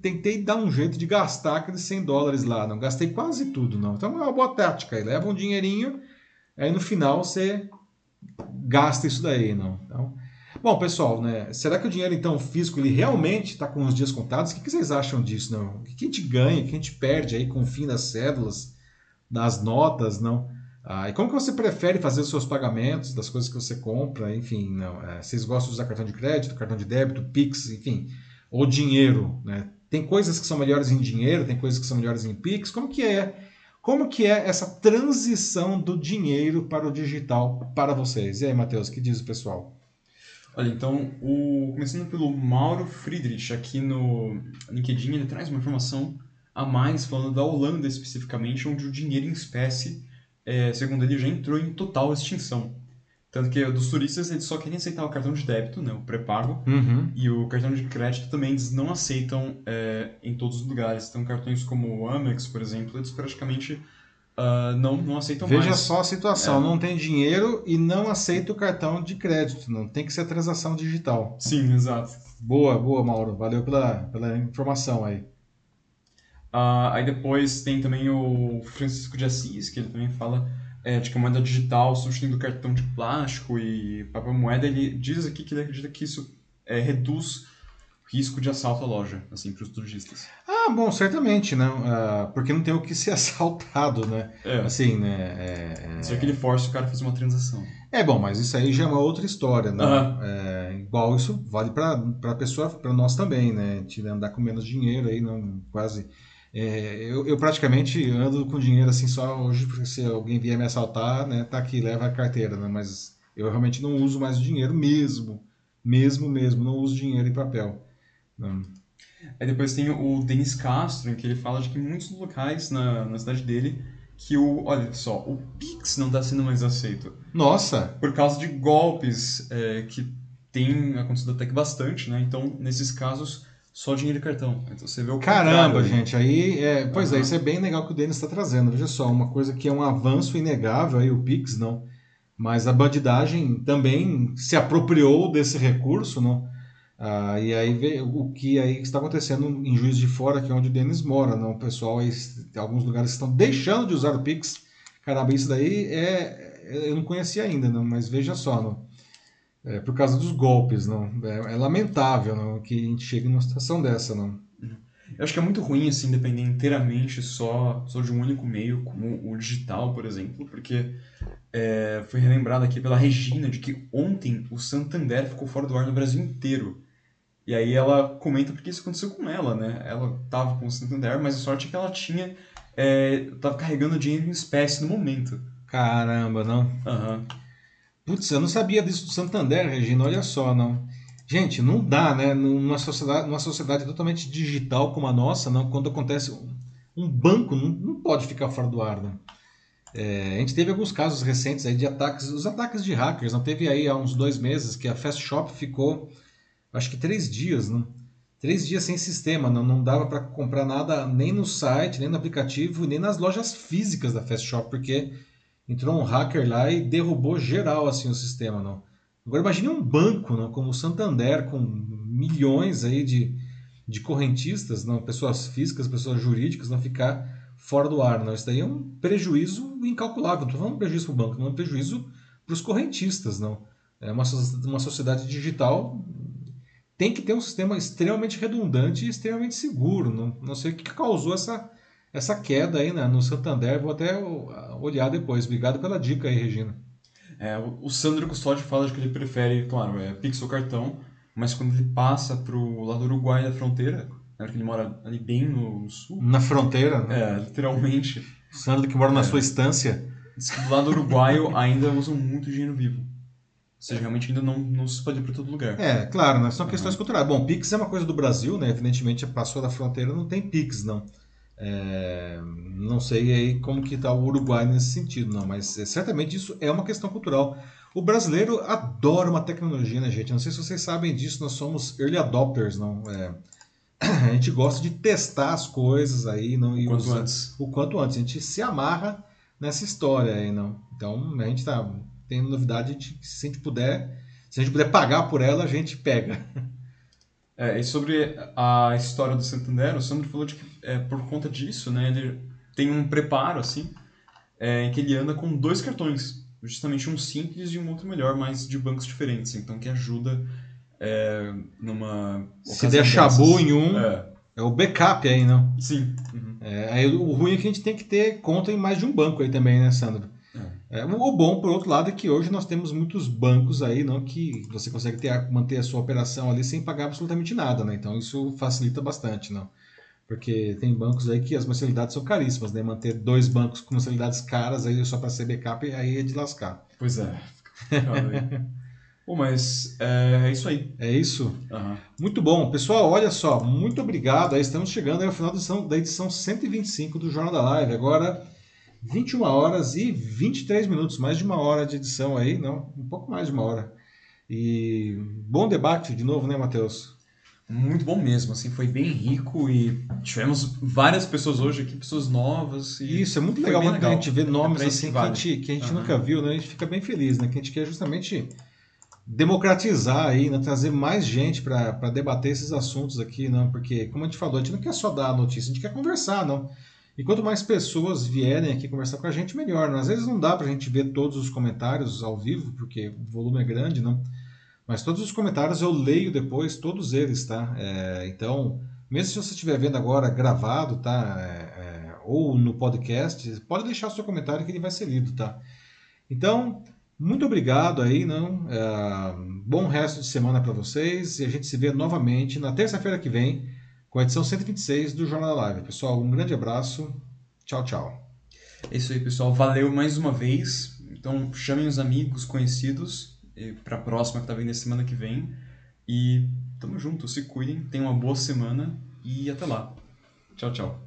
tentei dar um jeito de gastar aqueles 100 dólares lá. Não gastei quase tudo, não. Então, é uma boa tática aí. Leva um dinheirinho, aí no final você gasta isso daí, não. Então, bom, pessoal, né? Será que o dinheiro então físico ele realmente está com os dias contados? O que, vocês acham disso, não? O que a gente ganha, o que a gente perde aí com o fim das cédulas, das notas, não? Ah, e como que você prefere fazer os seus pagamentos das coisas que você compra, enfim, não? É, vocês gostam de usar cartão de crédito, cartão de débito, Pix, enfim, ou dinheiro, né? Tem coisas que são melhores em dinheiro, tem coisas que são melhores em Pix. Como que é como que é essa transição do dinheiro para o digital para vocês? E aí, Matheus, que diz o pessoal? Olha, então, o... começando pelo Mauro Friedrich, aqui no LinkedIn, ele traz uma informação a mais, falando da Holanda especificamente, onde o dinheiro em espécie, é, segundo ele, já entrou em total extinção. Tanto que dos turistas eles só querem aceitar o cartão de débito, né, o pré-pago, uhum. e o cartão de crédito também eles não aceitam é, em todos os lugares. Então cartões como o Amex, por exemplo, eles praticamente uh, não, não aceitam Veja mais. Veja só a situação, é. não tem dinheiro e não aceita o cartão de crédito, não tem que ser transação digital. Sim, exato. Boa, boa, Mauro, valeu pela, pela informação aí. Uh, aí depois tem também o Francisco de Assis, que ele também fala é, de que a moeda digital substituindo o cartão de plástico e papel moeda, ele diz aqui que ele acredita que isso é, reduz o risco de assalto à loja, assim, para os turistas. Ah, bom, certamente, né? Uh, porque não tem o que ser assaltado, né? É. Assim, né? É, é... Só que ele força o cara a fazer uma transação. É, bom, mas isso aí já é uma outra história, né? Uhum. É, igual isso vale para a pessoa, para nós também, né? A gente andar com menos dinheiro aí, não quase é, eu, eu, praticamente ando com dinheiro assim só hoje, porque se alguém vier me assaltar, né, tá aqui, leva a carteira, né? Mas eu realmente não uso mais o dinheiro mesmo. Mesmo, mesmo, não uso dinheiro em papel. Não. Aí depois tem o Denis Castro, em que ele fala de que muitos locais na, na cidade dele, que o, olha só, o Pix não está sendo mais aceito. Nossa! Por causa de golpes é, que tem acontecido até que bastante, né? Então, nesses casos, só dinheiro e cartão. Então você vê o Caramba, gente, aí é, pois uhum. é, isso é bem legal que o Denis está trazendo. Veja só, uma coisa que é um avanço inegável aí o Pix, não. Mas a bandidagem também se apropriou desse recurso, não. Ah, e aí vê o que aí está acontecendo em Juiz de Fora, que é onde o Denis mora, não. O pessoal aí, alguns lugares estão deixando de usar o Pix. Caramba, isso daí é eu não conhecia ainda, não, mas veja só, não é, por causa dos golpes, não. É, é, lamentável não, que a gente chegue numa situação dessa, não. Eu acho que é muito ruim assim depender inteiramente só, só de um único meio, como o digital, por exemplo, porque é, foi relembrado aqui pela Regina de que ontem o Santander ficou fora do ar no Brasil inteiro. E aí ela comenta porque isso aconteceu com ela, né? Ela tava com o Santander, mas a sorte é que ela tinha. É, tava carregando dinheiro em espécie no momento. Caramba, não? Aham. Uhum. Putz, eu não sabia disso do Santander, Regina, olha só, não. Gente, não dá, né? Numa sociedade, numa sociedade totalmente digital como a nossa, não, quando acontece um, um banco, não, não pode ficar fora do ar, né? É, a gente teve alguns casos recentes aí de ataques, os ataques de hackers, não teve aí há uns dois meses que a Fast Shop ficou, acho que três dias, né? Três dias sem sistema, não, não dava para comprar nada nem no site, nem no aplicativo, nem nas lojas físicas da Fast Shop, porque entrou um hacker lá e derrubou geral assim o sistema, não. Agora imagine um banco, não, como o Santander, com milhões aí de, de correntistas, não, pessoas físicas, pessoas jurídicas, não ficar fora do ar. Não. Isso daí é um prejuízo incalculável. Não estou falando prejuízo para o banco, não é um prejuízo para os correntistas. Não. É uma, uma sociedade digital tem que ter um sistema extremamente redundante e extremamente seguro. Não, não sei o que causou essa, essa queda aí né, no Santander. Vou até olhar depois. Obrigado pela dica aí, Regina. É, o Sandro Custódio fala que ele prefere, claro, é Pix ou cartão, mas quando ele passa para o lado uruguai da fronteira, na hora que ele mora ali bem no sul. Na fronteira? Né? É, literalmente. O Sandro que mora na é. sua estância. Diz que do lado uruguaio ainda usam muito dinheiro vivo. Ou seja, realmente ainda não, não se espalhou para todo lugar. É, claro, né? são questões uhum. culturais. Bom, Pix é uma coisa do Brasil, né? Evidentemente, passou da fronteira, não tem Pix, não. É, não sei aí como que está o Uruguai nesse sentido, não, mas é, certamente isso é uma questão cultural. O brasileiro adora uma tecnologia, né, gente? Não sei se vocês sabem disso, nós somos early adopters, não? É, a gente gosta de testar as coisas aí, não? E o quanto antes. O quanto antes. A gente se amarra nessa história aí, não? Então, a gente tá tem novidade, a gente, se a gente puder, se a gente puder pagar por ela, a gente pega. É, e sobre a história do Santander, o Sandro falou de que é, por conta disso, né, ele tem um preparo, assim, é, em que ele anda com dois cartões, justamente um simples e um outro melhor, mas de bancos diferentes, então que ajuda é, numa Se der chabu em um, é. é. o backup aí, não? Sim. Uhum. Aí o ruim é que a gente tem que ter conta em mais de um banco aí também, né, Sandro? É, o bom, por outro lado, é que hoje nós temos muitos bancos aí, não que você consegue ter, manter a sua operação ali sem pagar absolutamente nada, né? Então isso facilita bastante, não? Porque tem bancos aí que as mensalidades são caríssimas, né? Manter dois bancos com mensalidades caras aí só para ser backup aí é de lascar. Pois é. Bom, mas é, é, isso aí. É isso? Uhum. Muito bom. Pessoal, olha só, muito obrigado. Aí estamos chegando ao final da edição, da edição 125 do Jornal da Live. Agora 21 horas e 23 minutos, mais de uma hora de edição aí, não, um pouco mais de uma hora. E bom debate de novo, né, Matheus? Muito bom mesmo, assim, foi bem rico e tivemos várias pessoas hoje aqui, pessoas novas. Isso, é muito legal quando legal. a gente vê nomes assim que, a gente, que a gente uhum. nunca viu, né? A gente fica bem feliz, né? Que a gente quer justamente democratizar aí, né? trazer mais gente para debater esses assuntos aqui, não? Porque, como a gente falou, a gente não quer só dar a notícia, a gente quer conversar, não? E quanto mais pessoas vierem aqui conversar com a gente, melhor. Né? Às vezes não dá para a gente ver todos os comentários ao vivo, porque o volume é grande, não? Mas todos os comentários eu leio depois, todos eles, tá? É, então, mesmo se você estiver vendo agora gravado, tá? É, é, ou no podcast, pode deixar o seu comentário que ele vai ser lido, tá? Então, muito obrigado aí, não? É, bom resto de semana para vocês e a gente se vê novamente na terça-feira que vem com a edição 126 do Jornal da Live. Pessoal, um grande abraço. Tchau, tchau. É isso aí, pessoal. Valeu mais uma vez. Então, chamem os amigos, conhecidos para a próxima que tá vindo semana que vem. E tamo junto, se cuidem, tenham uma boa semana e até lá. Tchau, tchau.